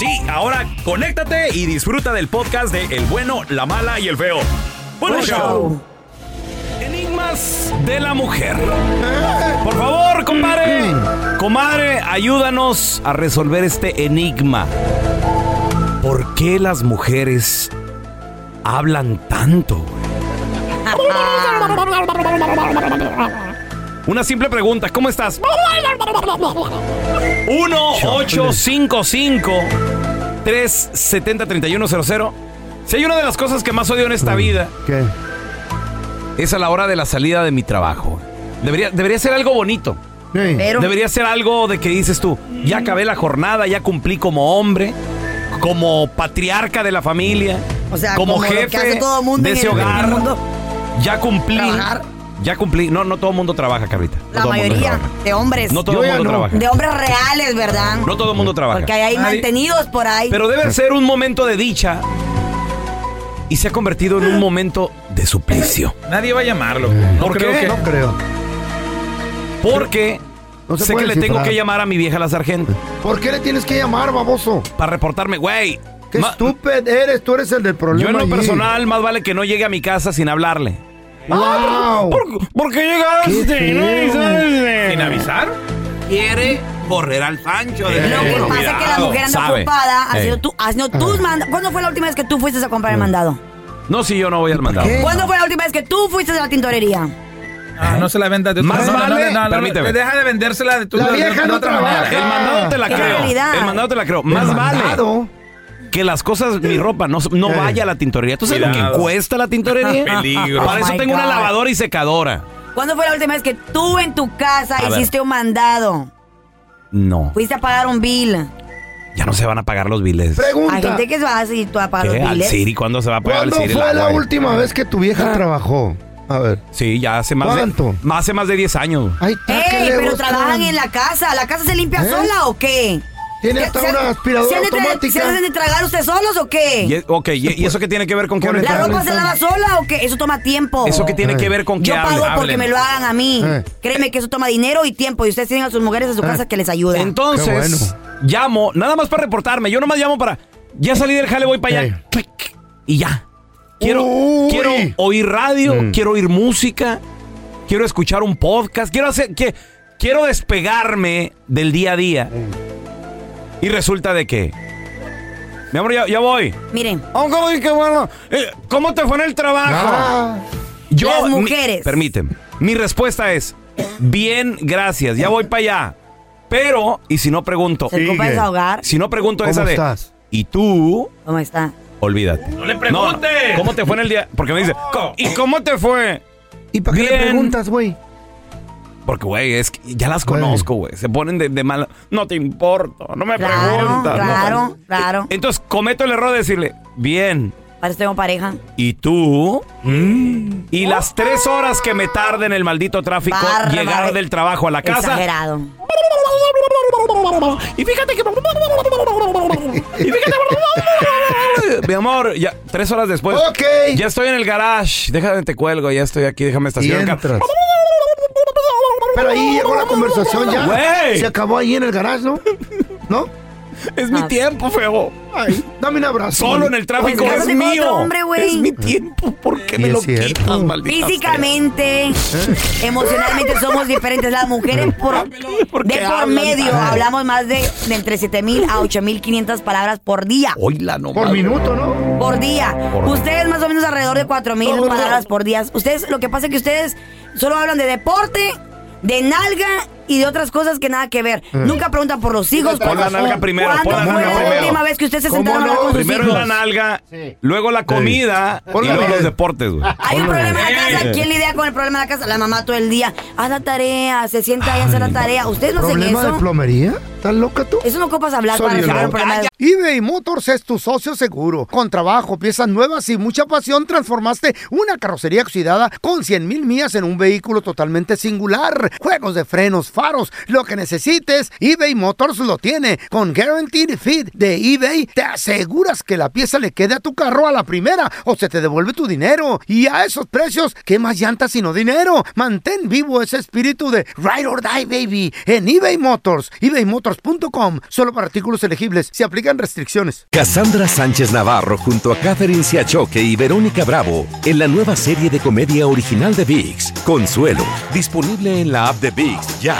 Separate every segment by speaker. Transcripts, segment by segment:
Speaker 1: Sí, ahora conéctate y disfruta del podcast de El bueno, la mala y el feo. Buen
Speaker 2: Buen
Speaker 1: show.
Speaker 2: show.
Speaker 1: Enigmas de la mujer. Por favor, compadre. Comadre, ayúdanos a resolver este enigma. ¿Por qué las mujeres hablan tanto? Una simple pregunta, ¿cómo estás? 1-855-370-3100. Si hay una de las cosas que más odio en esta vida,
Speaker 2: ¿Qué?
Speaker 1: es a la hora de la salida de mi trabajo. Debería, debería ser algo bonito.
Speaker 2: Sí.
Speaker 3: Pero
Speaker 1: Debería ser algo de que dices tú, ya acabé la jornada, ya cumplí como hombre, como patriarca de la familia,
Speaker 3: O sea,
Speaker 1: como,
Speaker 3: como lo que
Speaker 1: jefe
Speaker 3: hace todo mundo
Speaker 1: de
Speaker 3: en
Speaker 1: ese
Speaker 3: el
Speaker 1: hogar.
Speaker 3: mundo.
Speaker 1: Ya cumplí.
Speaker 3: Trabajar.
Speaker 1: Ya cumplí. No, no todo el mundo trabaja, Carlita. No
Speaker 3: la mayoría de hombres.
Speaker 1: No todo el mundo
Speaker 2: no.
Speaker 1: trabaja.
Speaker 3: De hombres reales, ¿verdad?
Speaker 1: No todo el mundo trabaja.
Speaker 3: Porque hay mantenidos por ahí.
Speaker 1: Pero debe ser un momento de dicha y se ha convertido en un momento de suplicio.
Speaker 4: Nadie va a llamarlo.
Speaker 1: ¿Por
Speaker 4: creo
Speaker 1: qué?
Speaker 4: que-
Speaker 2: No creo.
Speaker 1: Porque
Speaker 2: No
Speaker 1: sé que le tengo que llamar a mi vieja la sargento
Speaker 2: ¿Por qué le tienes que llamar, baboso?
Speaker 1: para reportarme, güey.
Speaker 2: Qué estúpido eres, tú eres el del problema.
Speaker 1: Yo en lo
Speaker 2: allí.
Speaker 1: personal más vale que no llegue a mi casa sin hablarle.
Speaker 2: ¡Wow!
Speaker 1: ¿Por, por qué llegaste?
Speaker 2: Qué
Speaker 1: No avisaste.
Speaker 4: ¿Sin avisar?
Speaker 5: quiere correr al Sancho.
Speaker 3: Lo que pasa es que la mujer anda
Speaker 1: sabe.
Speaker 3: ocupada haciendo,
Speaker 1: Ey.
Speaker 3: tu- haciendo tus mandados. ¿Cuándo fue la última vez que tú fuiste a comprar el mandado?
Speaker 1: No, si yo no voy al mandado.
Speaker 2: qué?
Speaker 3: ¿Cuándo fue la última vez que tú fuiste a la tintorería?
Speaker 4: Ah, no se la venda de
Speaker 1: Más
Speaker 4: no, no, no,
Speaker 1: vale-
Speaker 4: no, no,
Speaker 1: permíteme.
Speaker 4: Deja de vendérsela de tu
Speaker 2: La
Speaker 4: de- de-
Speaker 2: vieja
Speaker 4: de
Speaker 2: no
Speaker 4: otra
Speaker 2: trabaja.
Speaker 4: manera.
Speaker 1: El mandado te la creo.
Speaker 3: realidad.
Speaker 1: El mandado te la creo. Más
Speaker 2: El
Speaker 1: vale
Speaker 2: mandado.
Speaker 1: Que las cosas, mi ropa, no, no
Speaker 2: Eh.
Speaker 1: vaya a la tintorería. ¿Tú sabes lo que cuesta la tintorería?
Speaker 4: Peligro.
Speaker 1: Para
Speaker 3: Oh
Speaker 1: eso
Speaker 3: my
Speaker 1: tengo una
Speaker 3: God.
Speaker 1: lavadora y secadora.
Speaker 3: ¿Cuándo fue la última vez que tú en tu casa
Speaker 1: A ver.
Speaker 3: hiciste un mandado?
Speaker 1: No,
Speaker 3: Fuiste a pagar un bill.
Speaker 1: ya no se van a pagar los biles.
Speaker 3: Hay gente que va así tú a pagar
Speaker 1: ¿Qué?
Speaker 3: los
Speaker 1: ¿Al
Speaker 3: billes.
Speaker 1: Siri? ¿Cuándo se va a pagar el
Speaker 2: ¿Cuándo
Speaker 1: Siri?
Speaker 2: fue la
Speaker 1: agua?
Speaker 2: última vez que tu vieja trabajó? A ver.
Speaker 1: Sí, ya hace más
Speaker 2: ¿Cuánto?
Speaker 1: de, hace más de 10 años.
Speaker 2: ¿qué
Speaker 3: Ey, pero
Speaker 2: buscan?
Speaker 3: trabajan en la casa. ¿La casa se limpia
Speaker 2: ¿Eh?
Speaker 3: sola o qué?
Speaker 2: Tiene
Speaker 3: ¿Se-
Speaker 2: hasta una aspiradora
Speaker 3: ¿se
Speaker 2: automática.
Speaker 3: ¿Se hacen de tragar ustedes solos o qué?
Speaker 1: Y, ok, ¿y, y eso qué tiene que ver con que
Speaker 3: ¿La ropa se lava sola o qué? Eso toma tiempo.
Speaker 1: ¿Eso qué tiene
Speaker 2: Eh.
Speaker 1: que ver con que
Speaker 3: Yo pago porque me lo hagan a mí.
Speaker 2: Eh.
Speaker 3: Créeme que eso toma dinero y tiempo. Y ustedes tienen a sus mujeres en su casa que les ayudan.
Speaker 1: Entonces,
Speaker 2: bueno.
Speaker 1: llamo, nada más para reportarme. Yo nomás llamo para. Ya salí del jale, voy para allá. Y ya. Quiero,
Speaker 2: Uy.
Speaker 1: quiero oír radio,
Speaker 2: Mm.
Speaker 1: quiero oír música, quiero escuchar un podcast, quiero hacer. Que, quiero despegarme del día a día. Y resulta de que. Mi amor, ya, ya voy.
Speaker 3: Miren,
Speaker 1: Oh, ¿cómo, qué bueno. Eh, ¿Cómo te fue en el trabajo?
Speaker 2: Ah,
Speaker 1: Yo,
Speaker 3: Las
Speaker 1: mi-
Speaker 3: mujeres.
Speaker 1: permíteme. Mi respuesta es: bien, gracias, ya voy para allá. Pero, y si no pregunto,
Speaker 3: se desahogar.
Speaker 1: si no pregunto
Speaker 2: ¿Cómo
Speaker 1: esa de.
Speaker 2: estás?
Speaker 1: ¿Y tú?
Speaker 3: ¿Cómo está?
Speaker 1: Olvídate.
Speaker 4: No le preguntes.
Speaker 1: ¿Cómo te fue en el día? Porque me dice, "Co- ¿y cómo te fue?
Speaker 2: ¿Y para qué le preguntas, güey?
Speaker 1: Porque, güey, es que ya las conozco, güey. Se ponen de, de mal. No te importa, no me
Speaker 3: Claro,
Speaker 1: preguntas. no".
Speaker 3: claro, claro.
Speaker 1: Entonces cometo el error de decirle, bien.
Speaker 3: Para eso tengo pareja.
Speaker 1: ¿Y tú? Y las tres horas que me tarde en el maldito tráfico
Speaker 3: Bárbaro.
Speaker 1: llegar del trabajo a la casa.
Speaker 3: Exagerado.
Speaker 1: Y fíjate que. Y fíjate. Mi amor, ya tres horas después.
Speaker 2: Ok.
Speaker 1: Ya estoy en el garage. Déjame te cuelgo, ya estoy aquí, déjame estacionar. el carro.
Speaker 2: Pero ahí llegó la conversación ya.
Speaker 1: Güey.
Speaker 2: Se acabó ahí en el garage, ¿no? ¿No?
Speaker 1: Es mi
Speaker 3: Ah.
Speaker 1: tiempo, feo.
Speaker 2: Ay, dame un abrazo.
Speaker 1: Solo en el tráfico
Speaker 3: Pues
Speaker 1: es
Speaker 3: con
Speaker 1: mío.
Speaker 3: otro hombre, güey.
Speaker 1: es mi tiempo. ¿Por qué
Speaker 2: Sí,
Speaker 1: me
Speaker 2: es
Speaker 1: lo
Speaker 2: cierto.
Speaker 1: quitas, maldita
Speaker 3: Físicamente, emocionalmente somos diferentes. Las mujeres por,
Speaker 1: ¿Por
Speaker 3: de por
Speaker 1: hablan
Speaker 3: medio hablamos más de, de entre 7000 a 8500 palabras por día.
Speaker 1: Oíla nomás.
Speaker 2: Por minuto, ¿no?
Speaker 3: Por día.
Speaker 1: Por-
Speaker 3: ustedes más o menos alrededor de 4000
Speaker 2: No, no.
Speaker 3: palabras por día. Ustedes, lo que pasa es que ustedes solo hablan de deporte, de nalga y de otras cosas que nada que ver. Nunca preguntan por los hijos.
Speaker 1: Pon la
Speaker 3: ¿Cuándo
Speaker 1: nalga primero,
Speaker 3: ¿Cuándo
Speaker 1: pon la
Speaker 3: fue
Speaker 1: nalga
Speaker 3: la
Speaker 1: primero.
Speaker 3: última vez que ustedes se
Speaker 2: ¿Cómo
Speaker 3: sentaron a hablar
Speaker 2: no?
Speaker 3: con sus
Speaker 1: Primero
Speaker 3: hijos?
Speaker 1: es la nalga,
Speaker 2: Sí.
Speaker 1: luego la comida
Speaker 2: Ponle
Speaker 1: y luego los deportes, güey.
Speaker 3: Hay un problema en la casa. ¿Quién lidia con el problema en la casa? La mamá todo el día. Haz la tarea, se sienta ahí a hacer la tarea. ¿Ustedes no hacen
Speaker 2: ¿Problema de
Speaker 3: eso?
Speaker 2: plomería? ¿Estás loca tú?
Speaker 3: Eso no ocupas hablar para
Speaker 2: Soy
Speaker 3: resolver
Speaker 2: yo.
Speaker 3: un problema de...
Speaker 2: eBay Motors es tu socio seguro. Con trabajo, piezas nuevas y mucha pasión, transformaste una carrocería oxidada con 100 mil millas en un vehículo totalmente singular. Juegos de frenos, lo que necesites, eBay Motors lo tiene. Con Guaranteed Fit de eBay, te aseguras que la pieza le quede a tu carro a la primera o se te devuelve tu dinero. Y a esos precios, ¿qué más llantas sino dinero? Mantén vivo ese espíritu de Ride or Die, baby, en eBay Motors. ebaymotors.com. Solo para artículos elegibles. Se aplican restricciones.
Speaker 6: Cassandra Sánchez Navarro junto a Catherine Siachoque y Verónica Bravo en la nueva serie de comedia original de VIX, Consuelo, disponible en la app de VIX ya.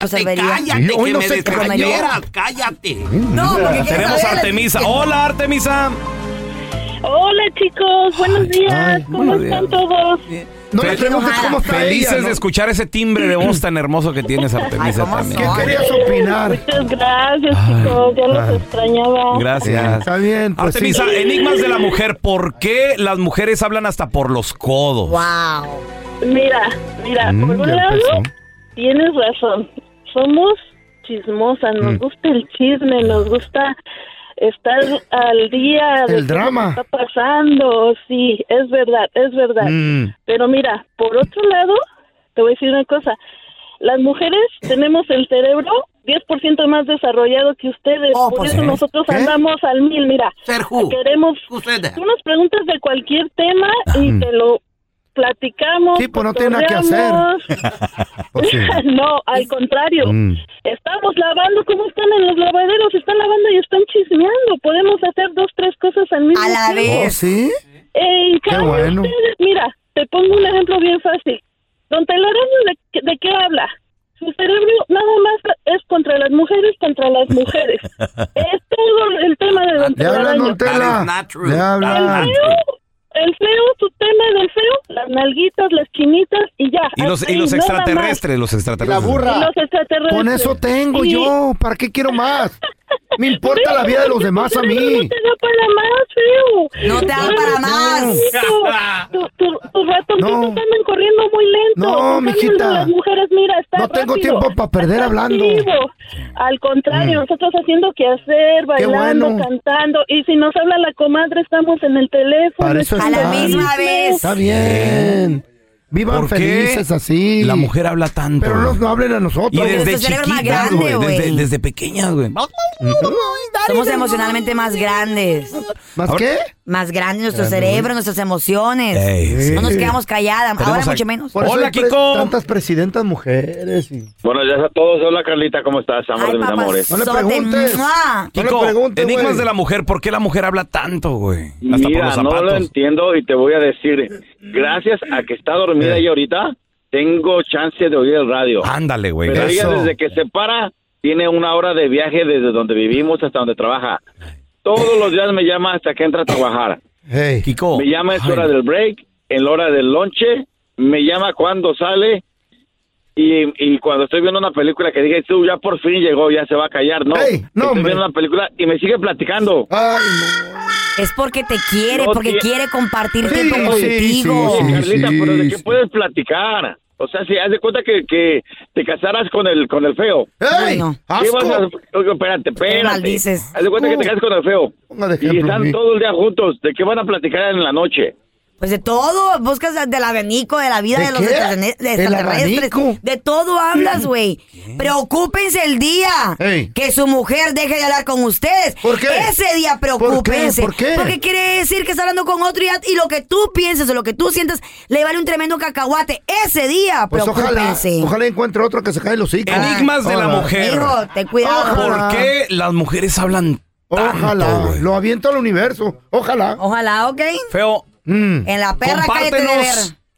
Speaker 5: Cállate,
Speaker 2: Sí, hoy
Speaker 5: que
Speaker 2: no
Speaker 5: me
Speaker 2: se
Speaker 5: descayeras, cállate.
Speaker 3: No, porque quieres
Speaker 1: Tenemos a
Speaker 3: saber-
Speaker 1: Artemisa. Hola, Artemisa.
Speaker 7: Hola chicos, buenos días,
Speaker 2: ay,
Speaker 7: ¿cómo
Speaker 1: buenos
Speaker 7: están
Speaker 1: días.
Speaker 7: todos?
Speaker 2: No le preguntes cómo está
Speaker 1: Felices
Speaker 2: ella, ¿no?
Speaker 1: de escuchar ese timbre de voz tan hermoso que tienes, Artemisa,
Speaker 3: ¿cómo
Speaker 1: también.
Speaker 2: ¿Qué querías opinar?
Speaker 7: Muchas gracias chicos, ya los extrañaba.
Speaker 1: Gracias.
Speaker 2: Está bien, pues sí.
Speaker 1: Artemisa, enigmas de la mujer. ¿Por qué las mujeres hablan hasta por los codos?
Speaker 3: Wow.
Speaker 7: Mira, mira,
Speaker 2: Mm,
Speaker 7: por un lado
Speaker 2: empezó.
Speaker 7: tienes razón, somos chismosas, nos
Speaker 2: Mm.
Speaker 7: gusta el chisme, nos gusta estar al día de
Speaker 2: El
Speaker 7: qué
Speaker 2: drama.
Speaker 7: está pasando, sí, es verdad, es verdad.
Speaker 2: Mm.
Speaker 7: Pero mira, por otro lado, te voy a decir una cosa. Las mujeres tenemos el cerebro 10% más desarrollado que ustedes.
Speaker 3: Oh,
Speaker 7: por
Speaker 3: pues,
Speaker 7: eso
Speaker 3: ¿eh?
Speaker 7: nosotros
Speaker 2: ¿Qué?
Speaker 7: andamos al mil. Mira, queremos...
Speaker 5: Ustedes.
Speaker 7: Tú nos preguntas de cualquier tema y te lo platicamos.
Speaker 2: Sí, pues no tiene nada que hacer. Pues sí.
Speaker 7: no, al contrario.
Speaker 2: Mm.
Speaker 7: Estamos lavando. ¿Cómo están en los lavaderos? Están lavando y están chismeando. Podemos hacer dos, tres cosas al mismo
Speaker 3: A la
Speaker 7: tiempo.
Speaker 2: ¿Oh,
Speaker 3: vez.
Speaker 2: sí?
Speaker 7: En
Speaker 2: Qué
Speaker 7: cambio,
Speaker 2: bueno.
Speaker 7: ustedes- mira, te pongo un ejemplo bien fácil. Don Telaraño, ¿de, qué- ¿de qué habla? Su cerebro nada más es contra las mujeres, contra las mujeres. es todo el tema de Don
Speaker 2: hablan,
Speaker 7: Telaraño.
Speaker 2: don Tela.
Speaker 7: El
Speaker 2: hablan.
Speaker 7: El feo, su tema del feo, las nalguitas, las chinitas y ya.
Speaker 1: Y los, y los extraterrestres, los extraterrestres.
Speaker 7: Y los extraterrestres.
Speaker 2: Con eso tengo
Speaker 7: Y-
Speaker 2: yo. ¿Para qué quiero más? Me importa la vida de los demás a
Speaker 7: No
Speaker 2: mí.
Speaker 7: te da para más, feo.
Speaker 3: No te da para más.
Speaker 2: No.
Speaker 7: andan corriendo muy lento.
Speaker 2: No, mijita.
Speaker 7: el de Las mujeres, mira, está
Speaker 2: No tengo
Speaker 7: rápido,
Speaker 2: tiempo pa' perder
Speaker 7: está
Speaker 2: hablando.
Speaker 7: activo. Al contrario,
Speaker 2: Mm.
Speaker 7: nosotros haciendo que hacer, bailando,
Speaker 2: bueno.
Speaker 7: cantando. Y si nos habla la comadre, estamos en el teléfono.
Speaker 2: Para eso
Speaker 3: A la misma vez.
Speaker 2: Está bien. Vivan
Speaker 1: ¿Por qué
Speaker 2: felices así.
Speaker 1: La mujer habla tanto.
Speaker 2: Pero no, no hablen a nosotros.
Speaker 1: y desde chiquitas,
Speaker 3: grande,
Speaker 1: güey. Desde, desde pequeñas, güey.
Speaker 3: Somos emocionalmente más grandes.
Speaker 2: ¿Más qué?
Speaker 3: Más grandes nuestro cerebro, nuestras emociones.
Speaker 1: Ey, sí.
Speaker 3: No nos quedamos calladas. Ahora mucho menos.
Speaker 2: Por eso
Speaker 1: Hola,
Speaker 2: hay pre-
Speaker 1: Kiko.
Speaker 2: Tantas presidentas mujeres. y-
Speaker 8: Buenos días a todos. Hola, Carlita. ¿Cómo estás? Amor
Speaker 3: Ay,
Speaker 8: de mis amores.
Speaker 2: No le
Speaker 3: papazote,
Speaker 2: preguntes.
Speaker 3: ¡mua!
Speaker 2: No le
Speaker 1: Kiko,
Speaker 2: preguntes,
Speaker 1: enigmas
Speaker 2: güey.
Speaker 1: de la mujer. ¿Por qué la mujer habla tanto, güey? Hasta por
Speaker 8: Mira,
Speaker 1: los
Speaker 8: no lo
Speaker 1: zapatos.
Speaker 8: entiendo y te voy a decir, gracias a que está dormida
Speaker 2: Eh.
Speaker 8: ella ahorita, tengo chance de oír el radio.
Speaker 1: Ándale, güey.
Speaker 8: Pero ella
Speaker 2: eso.
Speaker 8: desde que se para, tiene una hora de viaje desde donde vivimos hasta donde trabaja. Todos los días me llama hasta que entra a trabajar.
Speaker 2: Hey.
Speaker 1: Kiko.
Speaker 9: Me llama en su hora del break, en la hora del lonche, me llama cuando sale y, y cuando estoy viendo una película que diga, tú ya por fin llegó, ya se va a callar, ¿no?
Speaker 2: No,
Speaker 9: estoy
Speaker 2: hombre.
Speaker 9: viendo una película y me sigue platicando.
Speaker 2: Ay,
Speaker 3: Es porque te quiere,
Speaker 9: No
Speaker 3: porque quiere compartir
Speaker 2: Sí,
Speaker 3: tiempo
Speaker 2: sí,
Speaker 3: contigo.
Speaker 2: sí,
Speaker 9: Carlita,
Speaker 2: sí,
Speaker 9: pero ¿de qué
Speaker 2: sí.
Speaker 9: puedes platicar? O sea, si haz de cuenta que, que te casaras con el con el feo.
Speaker 2: no. ¡Ey!
Speaker 3: No.
Speaker 9: ¿Qué vas a-
Speaker 2: ¡Asco!
Speaker 9: Oye, espérate, espérate. Haz de cuenta que te casas con el feo. Y están todo el día juntos. ¿De qué van a platicar en la noche?
Speaker 3: Pues de todo, buscas del abanico, de la vida
Speaker 2: ¿De
Speaker 3: de, los extraterrestres, de todo hablas, güey. Preocúpense el día
Speaker 2: Ey.
Speaker 3: que su mujer deje de hablar con ustedes.
Speaker 2: ¿Por qué?
Speaker 3: Ese día preocúpense.
Speaker 2: ¿Por qué? ¿Por qué?
Speaker 3: Porque quiere decir que está hablando con otro y, y lo que tú pienses o lo que tú sientas le vale un tremendo cacahuate. Ese día
Speaker 2: Pues
Speaker 3: preocúpense.
Speaker 2: ojalá encuentre otro que se cae los hocico.
Speaker 1: Enigmas de la mujer.
Speaker 3: Hijo, ten cuidado.
Speaker 2: Ojalá.
Speaker 1: ¿Por qué las mujeres hablan tanto,
Speaker 2: Ojalá.
Speaker 1: güey?
Speaker 2: Lo aviento al universo. Ojalá.
Speaker 3: Ojalá, ¿ok?
Speaker 1: Feo,
Speaker 2: Mm.
Speaker 3: En la perra cállate de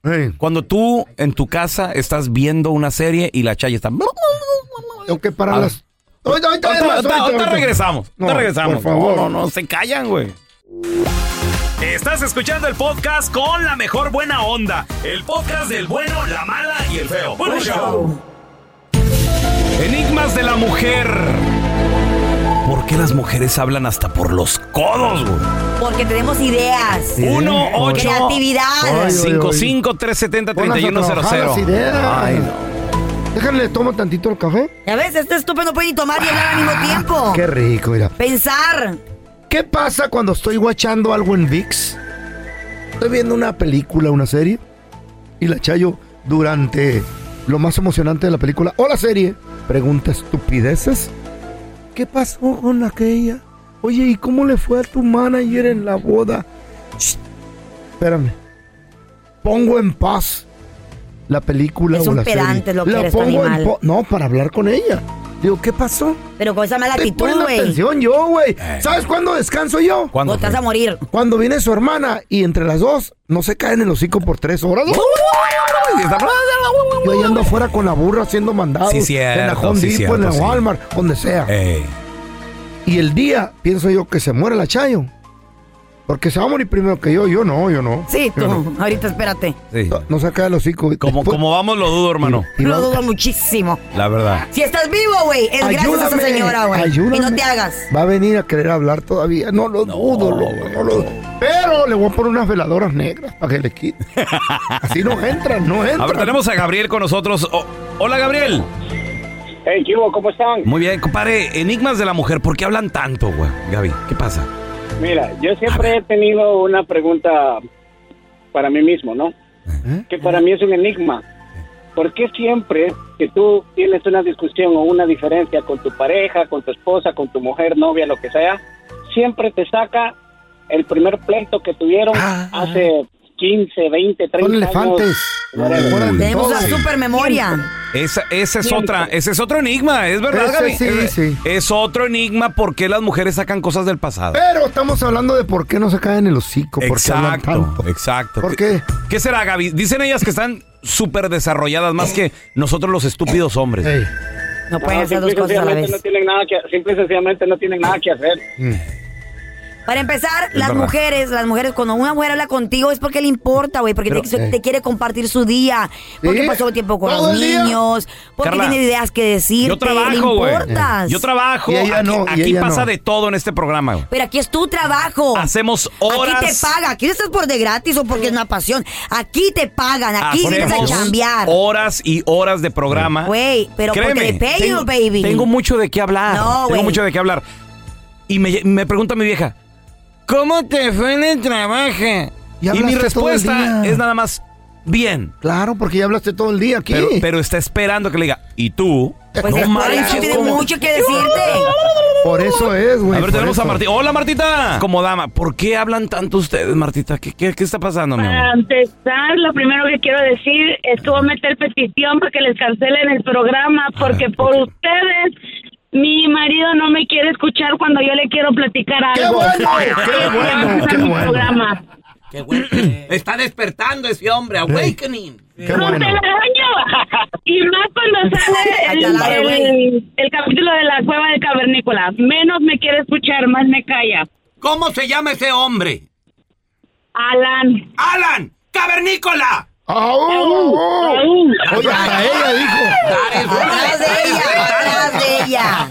Speaker 3: ver.
Speaker 1: cuando tú en tu casa estás viendo una serie y la chaya está...
Speaker 2: Tengo que parar las. Ahorita, ahorita,
Speaker 1: regresamos.
Speaker 2: No,
Speaker 1: ahorita regresamos.
Speaker 2: por favor.
Speaker 1: No, no, no, se callan, güey.
Speaker 10: Estás escuchando el podcast con la mejor buena onda. El podcast del bueno, la mala y el feo. Bueno, show.
Speaker 1: Enigmas de la mujer. ¿Por qué las mujeres hablan hasta por los codos, güey?
Speaker 3: Porque tenemos ideas.
Speaker 1: Uno, ocho,
Speaker 3: Creatividad.
Speaker 2: Ay, ay, ay.
Speaker 1: 55 370
Speaker 2: Ponlas a trabajar
Speaker 1: 3100.
Speaker 2: las ideas.
Speaker 1: Ay, no.
Speaker 2: Déjale, tomo tantito el café.
Speaker 3: A veces este estúpido no puede ni tomar ni hablar al mismo tiempo.
Speaker 2: Qué rico, mira.
Speaker 3: Pensar.
Speaker 2: ¿Qué pasa cuando estoy guachando algo en VIX? Estoy viendo una película, una serie, y la Chayo durante lo más emocionante de la película o la serie pregunta estupideces. ¿Qué pasó con aquella? Oye, ¿y cómo le fue a tu manager en la boda? Shh, espérame. Pongo en paz la película
Speaker 3: Es
Speaker 2: o
Speaker 3: un
Speaker 2: la serie.
Speaker 3: pedante lo que
Speaker 2: La
Speaker 3: eres,
Speaker 2: en po- No, para hablar con ella. Digo, ¿qué pasó?
Speaker 3: Pero con esa mala actitud, güey.
Speaker 2: atención yo, güey. ¿Sabes cuándo descanso yo?
Speaker 1: ¿Cuándo
Speaker 3: O te vas
Speaker 1: fue?
Speaker 3: a morir.
Speaker 2: Cuando viene su hermana y entre las dos no se caen el hocico por tres horas. Yo ahí ando afuera con la burra haciendo mandados.
Speaker 1: Sí, cierto,
Speaker 2: en la Home
Speaker 1: sí,
Speaker 2: Depot, en la. Walmart, donde sea.
Speaker 1: Ey.
Speaker 2: Y el día, pienso yo, que se muere la Chayo. Porque se va a morir primero que yo. Yo no, yo no.
Speaker 3: Sí, tú. Ahorita espérate.
Speaker 1: Sí.
Speaker 2: No, no se cae el hocico.
Speaker 1: Como,
Speaker 2: Después-
Speaker 1: como vamos, lo dudo, hermano.
Speaker 2: y
Speaker 3: Lo dudo muchísimo.
Speaker 1: La verdad.
Speaker 3: Si estás vivo, güey, es gracias a esa señora, güey.
Speaker 2: ayúdame.
Speaker 3: Y no te hagas.
Speaker 2: Va a venir a querer hablar todavía. No lo dudo, loco, no lo dudo. Pero le voy a poner unas veladoras negras para que le quite. Así no entran, no entran.
Speaker 1: A ver, tenemos a Gabriel con nosotros. Oh, hola, Gabriel.
Speaker 9: Hey, ¿qué hubo? ¿Cómo están?
Speaker 1: Muy bien, compadre. Enigmas de la mujer. ¿Por qué hablan tanto, güey? Gaby, ¿qué pasa?
Speaker 9: Mira, yo siempre he tenido una pregunta para mí mismo, ¿no?
Speaker 2: ¿Eh?
Speaker 9: Que para mí es un enigma. ¿Por qué siempre que tú tienes una discusión o una diferencia con tu pareja, con tu esposa, con tu mujer, novia, lo que sea, siempre te saca el primer pleito que tuvieron
Speaker 2: Ah.
Speaker 9: hace 15, 20, 30
Speaker 2: Son
Speaker 9: años?
Speaker 2: elefantes.
Speaker 3: Tenemos una super memoria.
Speaker 1: Esa, ese es otra, ese es otro enigma, es verdad,
Speaker 2: Ese
Speaker 1: Gaby.
Speaker 2: sí,
Speaker 1: es,
Speaker 2: sí.
Speaker 1: es otro enigma por qué las mujeres sacan cosas del pasado.
Speaker 2: Pero estamos hablando de por qué no se caen el hocico. ¿Por qué hablan
Speaker 1: Exacto,
Speaker 2: tanto?
Speaker 1: exacto.
Speaker 2: ¿Por qué?
Speaker 1: ¿Qué será, Gaby? Dicen ellas que están súper desarrolladas más que nosotros los estúpidos hombres.
Speaker 2: Ey,
Speaker 3: No pueden
Speaker 9: No,
Speaker 3: hacer
Speaker 9: simple
Speaker 3: dos cosas a la
Speaker 9: sencillamente
Speaker 3: vez.
Speaker 9: No tienen nada que, simple y sencillamente no tienen nada que hacer.
Speaker 2: mm.
Speaker 3: Para empezar, las
Speaker 1: verdad.
Speaker 3: mujeres, las mujeres, cuando una mujer habla contigo es porque le importa, güey, porque
Speaker 2: Pero,
Speaker 3: te,
Speaker 2: eh.
Speaker 3: te quiere compartir su día, porque
Speaker 2: ¿Sí?
Speaker 3: pasó tiempo con
Speaker 2: ¿Todo
Speaker 3: los niños, porque
Speaker 1: Carla,
Speaker 3: tiene ideas que decirte,
Speaker 1: Yo trabajo, güey.
Speaker 3: importas.
Speaker 1: Yo trabajo.
Speaker 2: Y ella
Speaker 1: aquí
Speaker 2: no, y
Speaker 1: aquí
Speaker 2: ella
Speaker 1: pasa
Speaker 2: no.
Speaker 1: de todo en este programa, güey.
Speaker 3: Pero aquí es tu trabajo.
Speaker 1: Hacemos horas.
Speaker 3: Aquí te paga. Aquí no estás por de gratis o porque es una pasión. Aquí te pagan. Aquí vienes a chambear.
Speaker 1: horas y horas de programa.
Speaker 3: Güey, pero porque
Speaker 1: Créeme,
Speaker 3: le pay you,
Speaker 1: tengo,
Speaker 3: baby.
Speaker 1: tengo mucho de qué hablar.
Speaker 3: No,
Speaker 1: tengo mucho de qué hablar. Y me, me pregunta mi vieja, ¿cómo te fue en el trabajo?
Speaker 2: Y
Speaker 1: Y, mi respuesta es nada más, bien.
Speaker 2: Claro, porque ya hablaste todo el día aquí.
Speaker 1: Pero, pero está esperando que le diga, ¿y tú?
Speaker 3: Pues
Speaker 1: no manches,
Speaker 3: tiene
Speaker 1: ¿cómo?
Speaker 3: mucho que decirte.
Speaker 2: Por eso es, güey.
Speaker 1: A ver, tenemos a. Martita. Hola, Martita. Como dama, ¿por qué hablan tanto ustedes, Martita? ¿Qué, qué, qué está pasando, mi
Speaker 11: Para
Speaker 1: amor?
Speaker 11: empezar, lo primero que quiero decir es que voy a meter petición para que les cancelen el programa porque por ustedes mi marido no me quiere escuchar cuando yo le quiero platicar
Speaker 2: ¡Qué
Speaker 11: algo.
Speaker 2: bueno! ¡Qué bueno! ¡Qué bueno!
Speaker 11: programa.
Speaker 12: Qué bueno. Está despertando ese hombre, awakening.
Speaker 2: ¡Qué
Speaker 11: ¡No
Speaker 2: bueno!
Speaker 11: Y más cuando sale el, el, el capítulo de la cueva del cavernícola. Menos me quiere escuchar, más me calla.
Speaker 12: ¿Cómo se llama ese hombre?
Speaker 7: Alan.
Speaker 5: ¡Alan! ¡Cavernícola!
Speaker 2: ¡Au!
Speaker 7: Raúl.
Speaker 2: Oye, hasta ella dijo.
Speaker 3: De ella.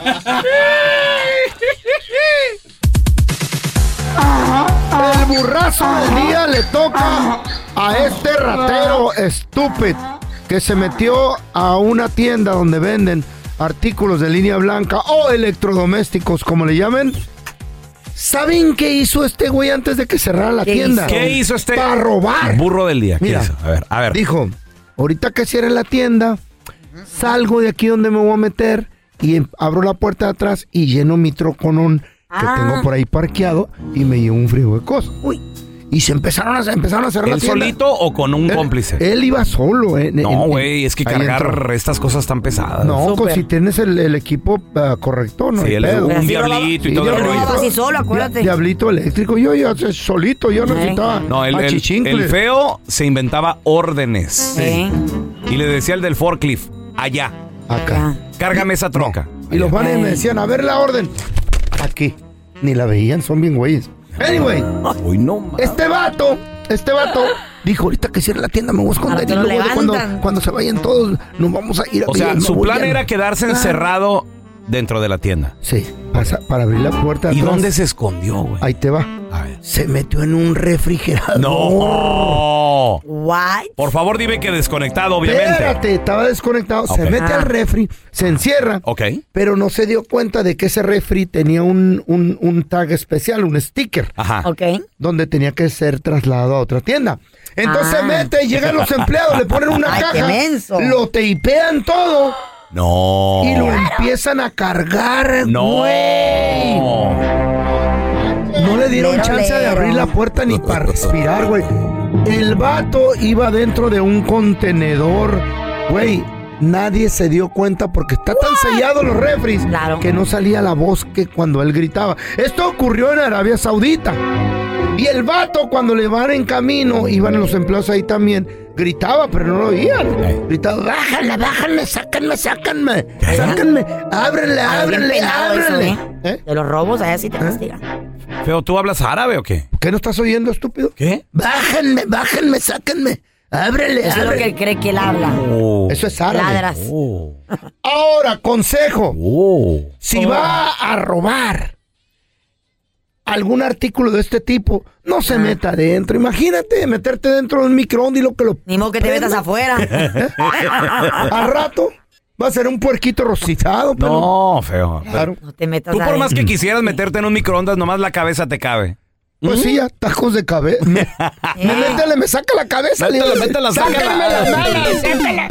Speaker 2: El burrazo del día le toca a este ratero estúpido que se metió a una tienda donde venden artículos de línea blanca o electrodomésticos, como le llamen. ¿Saben qué hizo este güey antes de que cerrara la
Speaker 3: ¿Qué
Speaker 2: tienda?
Speaker 1: ¿Qué hizo este
Speaker 2: Para robar.
Speaker 1: burro del día? ¿Qué
Speaker 2: Mira,
Speaker 1: hizo? A ver, a ver.
Speaker 2: Dijo, ahorita que cierre la tienda, salgo de aquí donde me voy a meter y em- abro la puerta de atrás y lleno mi troconón que
Speaker 3: Ah.
Speaker 2: tengo por ahí parqueado y me llevo un frío de cosas.
Speaker 3: Uy.
Speaker 2: Y se empezaron a, empezaron a cerrar la
Speaker 1: ¿Él
Speaker 2: tienda.
Speaker 1: solito o con un
Speaker 2: Él-
Speaker 1: cómplice?
Speaker 2: Él iba solo. eh, en-
Speaker 1: no, güey, es que cargar
Speaker 2: entró.
Speaker 1: estas cosas tan pesadas.
Speaker 2: No, si tienes el, el equipo ah, correcto, no
Speaker 1: Sí,
Speaker 2: pedo.
Speaker 1: un diablito y
Speaker 2: Sí,
Speaker 1: todo el rollo.
Speaker 3: No, así solo, acuérdate.
Speaker 2: Dia- Diablito eléctrico. Yo ya sé, solito, yo no necesitaba
Speaker 1: No, el, el- el feo se inventaba órdenes. Y le decía al del forklift, allá,
Speaker 2: Acá.
Speaker 1: cárgame esa troca.
Speaker 2: Y los manes me decían, a ver la orden. Aquí. Ni la veían, son bien güeyes. Anyway,
Speaker 1: Uy, no,
Speaker 2: este vato, este vato dijo, ahorita que cierre la tienda me voy a esconder y luego de cuando, cuando se vayan todos nos vamos a ir a
Speaker 1: O sea, su plan era quedarse encerrado dentro de la tienda.
Speaker 2: Sí, pasa- para abrir la puerta
Speaker 1: ¿Y
Speaker 2: atrás.
Speaker 1: dónde se escondió, güey?
Speaker 2: Ahí te va.
Speaker 1: A ver.
Speaker 2: Se metió en un refrigerador.
Speaker 1: No.
Speaker 3: What?
Speaker 1: Por favor, dime que desconectado, obviamente.
Speaker 2: Espérate, estaba desconectado. Se mete
Speaker 3: Ah.
Speaker 2: al refri, se encierra.
Speaker 1: Ok.
Speaker 2: Pero no se dio cuenta de que ese refri tenía un, un, un tag especial, un sticker.
Speaker 1: Ajá.
Speaker 3: Ok.
Speaker 2: donde tenía que ser trasladado a otra tienda. Entonces
Speaker 3: Ah.
Speaker 2: mete, llegan los empleados, le ponen una
Speaker 3: Ay, qué
Speaker 2: caja,
Speaker 3: menso.
Speaker 2: lo teipean todo
Speaker 1: No.
Speaker 2: y lo empiezan a cargar,
Speaker 1: No.
Speaker 2: güey. No le dieron chance de abrir la puerta ni para respirar, güey. El vato iba dentro de un contenedor, güey. Nadie se dio cuenta porque está tan sellado los refris
Speaker 3: Claro.
Speaker 2: que no salía la voz que cuando él gritaba. Esto ocurrió en Arabia Saudita. Y el vato cuando le van en camino, iban los empleados ahí también, gritaba, pero no lo oían. Gritaba, bájale, bájale, sácanme, sácanme, sácanme,
Speaker 3: penado eso,
Speaker 2: ábrenle.
Speaker 3: ¿eh?
Speaker 2: ¿Eh?
Speaker 3: De los robos, allá sí te castigan.
Speaker 1: Feo, ¿tú hablas árabe o qué?
Speaker 2: ¿Qué no estás oyendo, estúpido?
Speaker 1: ¿Qué?
Speaker 2: Bájenme, bájenme, sáquenme, ábrele,
Speaker 3: Eso es lo que
Speaker 2: ábrele.
Speaker 3: él cree que él habla.
Speaker 1: Oh.
Speaker 2: Eso es árabe.
Speaker 3: Ladras.
Speaker 1: Oh.
Speaker 2: Ahora, consejo.
Speaker 1: Oh.
Speaker 2: Si va a robar algún artículo de este tipo, no se meta adentro. Imagínate meterte dentro de un microondas y lo que lo...
Speaker 3: Ni modo que te metas afuera.
Speaker 2: Al rato va a ser un puerquito rostizado. pero-
Speaker 1: No, feo.
Speaker 2: Claro.
Speaker 3: No te metas
Speaker 1: Tú por más que quisieras meterte en un microondas, nomás la cabeza te cabe.
Speaker 2: Pues sí, ya, tacos de cabeza. Me, me métele, me saca la cabeza.
Speaker 1: Métela,
Speaker 2: le-
Speaker 1: métela, sácala.
Speaker 2: sácame las sácala.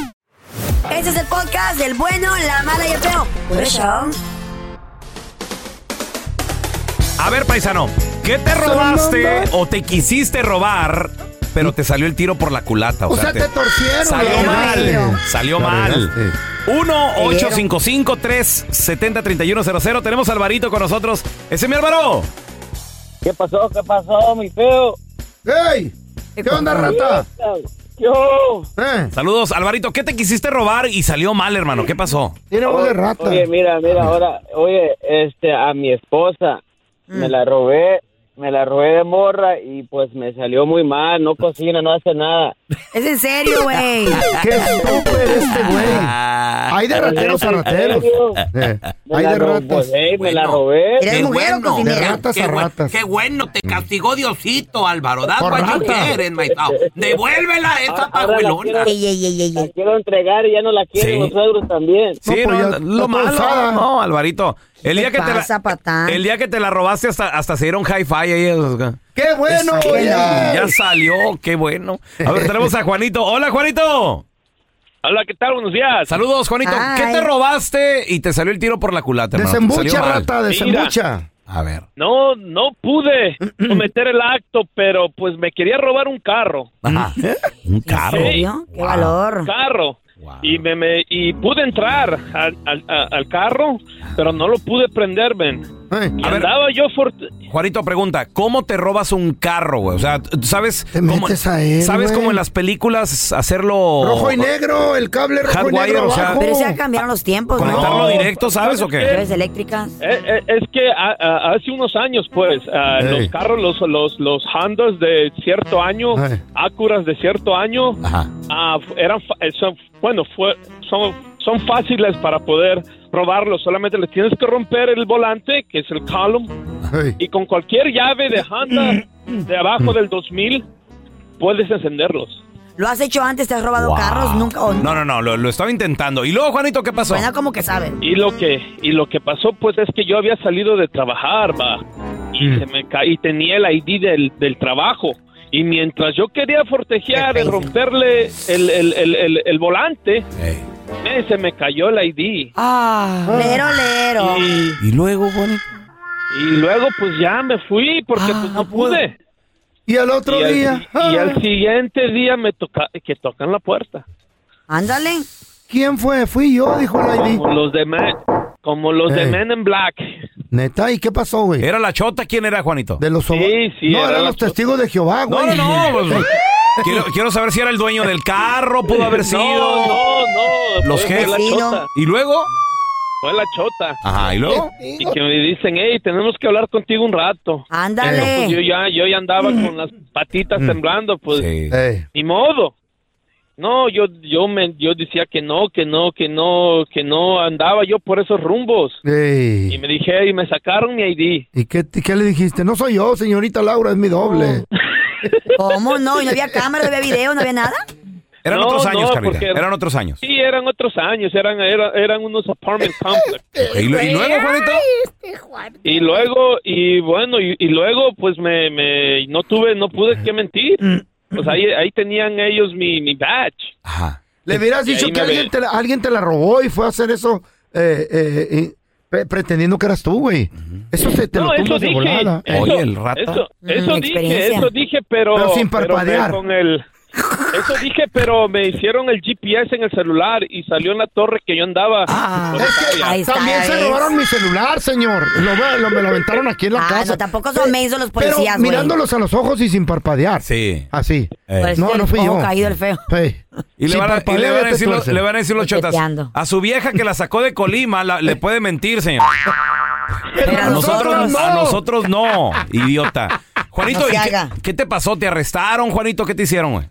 Speaker 3: Ese es el podcast del bueno, la mala y el feo. Por eso.
Speaker 1: A ver, paisano, ¿qué te robaste o te quisiste robar, pero te salió el tiro por la culata?
Speaker 2: O sea, te torcieron.
Speaker 1: Salió mal. Salió mal.
Speaker 2: regaste.
Speaker 1: 1-855-370-3100. Tenemos a Alvarito con nosotros. Ese es mi Álvaro.
Speaker 8: ¿Qué pasó? ¿Qué pasó, mi feo?
Speaker 2: ¡Ey! ¿Qué onda, rata?
Speaker 8: Yo.
Speaker 2: Eh,
Speaker 1: Saludos, Alvarito. ¿Qué te quisiste robar y salió mal, hermano? ¿Qué pasó?
Speaker 2: tiene voz de rata.
Speaker 8: Oye, mira, mira, ahora, oye, este, a mi esposa
Speaker 3: Mm.
Speaker 8: me la robé, me la robé de morra y pues me salió muy mal, no cocina, no hace nada.
Speaker 3: Es en serio, güey.
Speaker 2: ¡Qué estúpido este güey!
Speaker 1: Ah,
Speaker 2: Hay de rateros a rateros. Eh, hay de ratas.
Speaker 8: me la
Speaker 5: Bueno.
Speaker 8: robé.
Speaker 3: ¿Eres
Speaker 5: Qué
Speaker 3: mujer o
Speaker 5: bueno.
Speaker 2: De ratas
Speaker 5: Qué,
Speaker 2: a ratas.
Speaker 5: qué bueno, te castigó Diosito, Álvaro. That's
Speaker 2: Por
Speaker 5: what you child. Devuélvela a esa
Speaker 8: Ahora la
Speaker 5: pajuelona.
Speaker 8: La quiero entregar y ya no la quieren
Speaker 1: Sí.
Speaker 8: los suegros también.
Speaker 1: Sí,
Speaker 2: No, pues
Speaker 1: no,
Speaker 2: ya
Speaker 1: lo malo. No, Alvarito. El
Speaker 3: ¿Qué
Speaker 1: día, que te
Speaker 3: pasa,
Speaker 1: la, el día que te la robaste hasta, hasta se dieron hi-fi ahí.
Speaker 2: ¡Qué bueno! Güey!
Speaker 1: ya salió, qué bueno. A ver, tenemos a Juanito. Hola, Juanito.
Speaker 13: Hola, ¿qué tal? Buenos días.
Speaker 1: Saludos, Juanito.
Speaker 3: Ay.
Speaker 1: ¿Qué te robaste y te salió el tiro por la culata, hermano? Te
Speaker 2: Desembucha,
Speaker 1: salió mal.
Speaker 2: rata, desembucha.
Speaker 1: A ver.
Speaker 13: No, no pude cometer el acto, pero pues me quería robar un carro.
Speaker 1: Ajá. Un
Speaker 3: ¿En
Speaker 1: carro.
Speaker 3: serio? ¡Qué
Speaker 1: Wow.
Speaker 3: valor!
Speaker 13: Carro.
Speaker 1: Wow.
Speaker 13: Y me, me- y pude entrar al, al- a- al carro, pero no lo pude prender, ven. Y andaba yo for-
Speaker 1: Juanito pregunta, ¿cómo te robas un carro, güey? O sea, ¿tú ¿sabes cómo,
Speaker 2: metes a él,
Speaker 1: ¿sabes cómo en las películas hacerlo
Speaker 2: Rojo y negro, el cable rojo y
Speaker 1: Hardwire,
Speaker 2: negro
Speaker 1: o sea,
Speaker 2: abajo.
Speaker 3: Pero ya cambiaron los tiempos, ¿no?
Speaker 1: conectarlo directo, ¿sabes o qué?
Speaker 3: Llaves eléctricas.
Speaker 13: Eh, eh, es que a- a- hace unos años, pues,
Speaker 2: Ey.
Speaker 13: los carros, los, los, los Hondas de cierto año,
Speaker 2: Ey.
Speaker 13: Acuras de cierto año,
Speaker 1: Ajá.
Speaker 13: f- eran, fa- son, bueno, fue, son, son fáciles para poder robarlos. Solamente les tienes que romper el volante, que es el column, y con cualquier llave de Honda de abajo del 2000 puedes encenderlos.
Speaker 3: ¿Lo has hecho antes? ¿Te has robado
Speaker 1: Wow.
Speaker 3: carros? Nunca. o-
Speaker 1: No, no, no, lo, lo estaba intentando. ¿Y luego, Juanito, qué pasó?
Speaker 3: Suena como que sabe.
Speaker 13: Y lo que y lo que pasó pues es que yo había salido de trabajar, va. Y se me ca- y tenía el ID del, del trabajo. Y mientras yo quería fortejear y romperle el, el, el, el, el volante, eh, se me cayó el ID.
Speaker 3: Ah, lero, lero.
Speaker 13: Y,
Speaker 1: ¿Y luego, Juanito?
Speaker 13: y luego pues ya me fui porque pues no pude.
Speaker 2: Y al otro
Speaker 13: y, al,
Speaker 2: día.
Speaker 13: y al
Speaker 2: ah,
Speaker 13: siguiente día me toca que tocan la puerta.
Speaker 3: Ándale.
Speaker 2: ¿Quién fue? Fui yo, dijo el ID.
Speaker 13: Los de Men, como los de
Speaker 2: Ey.
Speaker 13: Men in Black.
Speaker 2: Neta, ¿y qué pasó, güey?
Speaker 1: ¿Era la chota? ¿Quién era, Juanito?
Speaker 2: De los
Speaker 13: Sí, sí,
Speaker 2: No,
Speaker 13: era
Speaker 2: eran
Speaker 13: la
Speaker 2: los
Speaker 13: chota.
Speaker 2: testigos de Jehová,
Speaker 1: No,
Speaker 2: güey.
Speaker 1: no, no. pues, quiero, quiero saber si era el dueño del carro, pudo haber sido.
Speaker 13: No, no, no.
Speaker 1: Los
Speaker 13: fue- fue la
Speaker 1: jefes.
Speaker 13: chota.
Speaker 1: ¿Y luego?
Speaker 13: Fue la chota.
Speaker 1: Ajá, ¿y luego?
Speaker 13: Y que me dicen, hey, tenemos que hablar contigo un rato.
Speaker 3: Ándale.
Speaker 13: Pues yo ya, yo ya andaba con las patitas temblando, pues ni modo. No, yo, yo me, yo decía que no, que no, que no, que no andaba yo por esos rumbos.
Speaker 2: Ey.
Speaker 13: Y me dije, y me sacaron mi ID.
Speaker 2: ¿Y qué, qué le dijiste? No soy yo, señorita Laura, es mi doble.
Speaker 3: ¿Cómo no? ¿Y no había cámara, no había video, no había nada?
Speaker 1: Eran
Speaker 13: No,
Speaker 1: otros años,
Speaker 13: no,
Speaker 1: Carlita.
Speaker 13: porque-
Speaker 1: Eran otros años.
Speaker 13: Sí, eran otros años, eran, era- eran unos apartment complex.
Speaker 1: ¿Y, lu- y luego, Juanito?
Speaker 13: Y luego, y bueno, y, y luego, pues me, me, no tuve, no pude que mentir. Pues ahí, ahí tenían ellos mi, mi badge.
Speaker 1: Ajá.
Speaker 2: Le hubieras dicho que alguien te, la, alguien te la robó y fue a hacer eso eh, eh, eh, pre- pretendiendo que eras tú, güey. Eso te, te
Speaker 13: no,
Speaker 2: lo tumbas de volada.
Speaker 13: Eso,
Speaker 1: Oye, el rata.
Speaker 13: Eso, eso
Speaker 3: Mm,
Speaker 13: dije, eso dije, pero.
Speaker 2: Pero sin parpadear.
Speaker 13: con el, eso dije, pero me hicieron el GPS en el celular y salió en la torre que yo andaba.
Speaker 3: Ah,
Speaker 2: Es que
Speaker 3: Ahí está,
Speaker 2: también se robaron mi celular, señor. Lo, lo- me lo aventaron aquí en la
Speaker 3: Ah,
Speaker 2: casa.
Speaker 3: no, tampoco son mensos los
Speaker 2: Pero
Speaker 3: policías, güey.
Speaker 2: mirándolos a los ojos y sin parpadear.
Speaker 1: Sí.
Speaker 2: Así.
Speaker 1: Eh.
Speaker 3: Pues
Speaker 2: No, no fui yo.
Speaker 3: caído el feo.
Speaker 2: Hey.
Speaker 1: Y le, van a, y le van a decir, lo-
Speaker 2: tuercen.
Speaker 1: le van a decir los chotas. A su vieja que la sacó de Colima la- le puede mentir, señor.
Speaker 2: Pero
Speaker 3: Pero
Speaker 1: A nosotros,
Speaker 2: no.
Speaker 1: a nosotros no, idiota. Juanito,
Speaker 3: No se
Speaker 1: ¿y qué, qué te pasó? ¿Te arrestaron, Juanito? ¿Qué te hicieron, güey?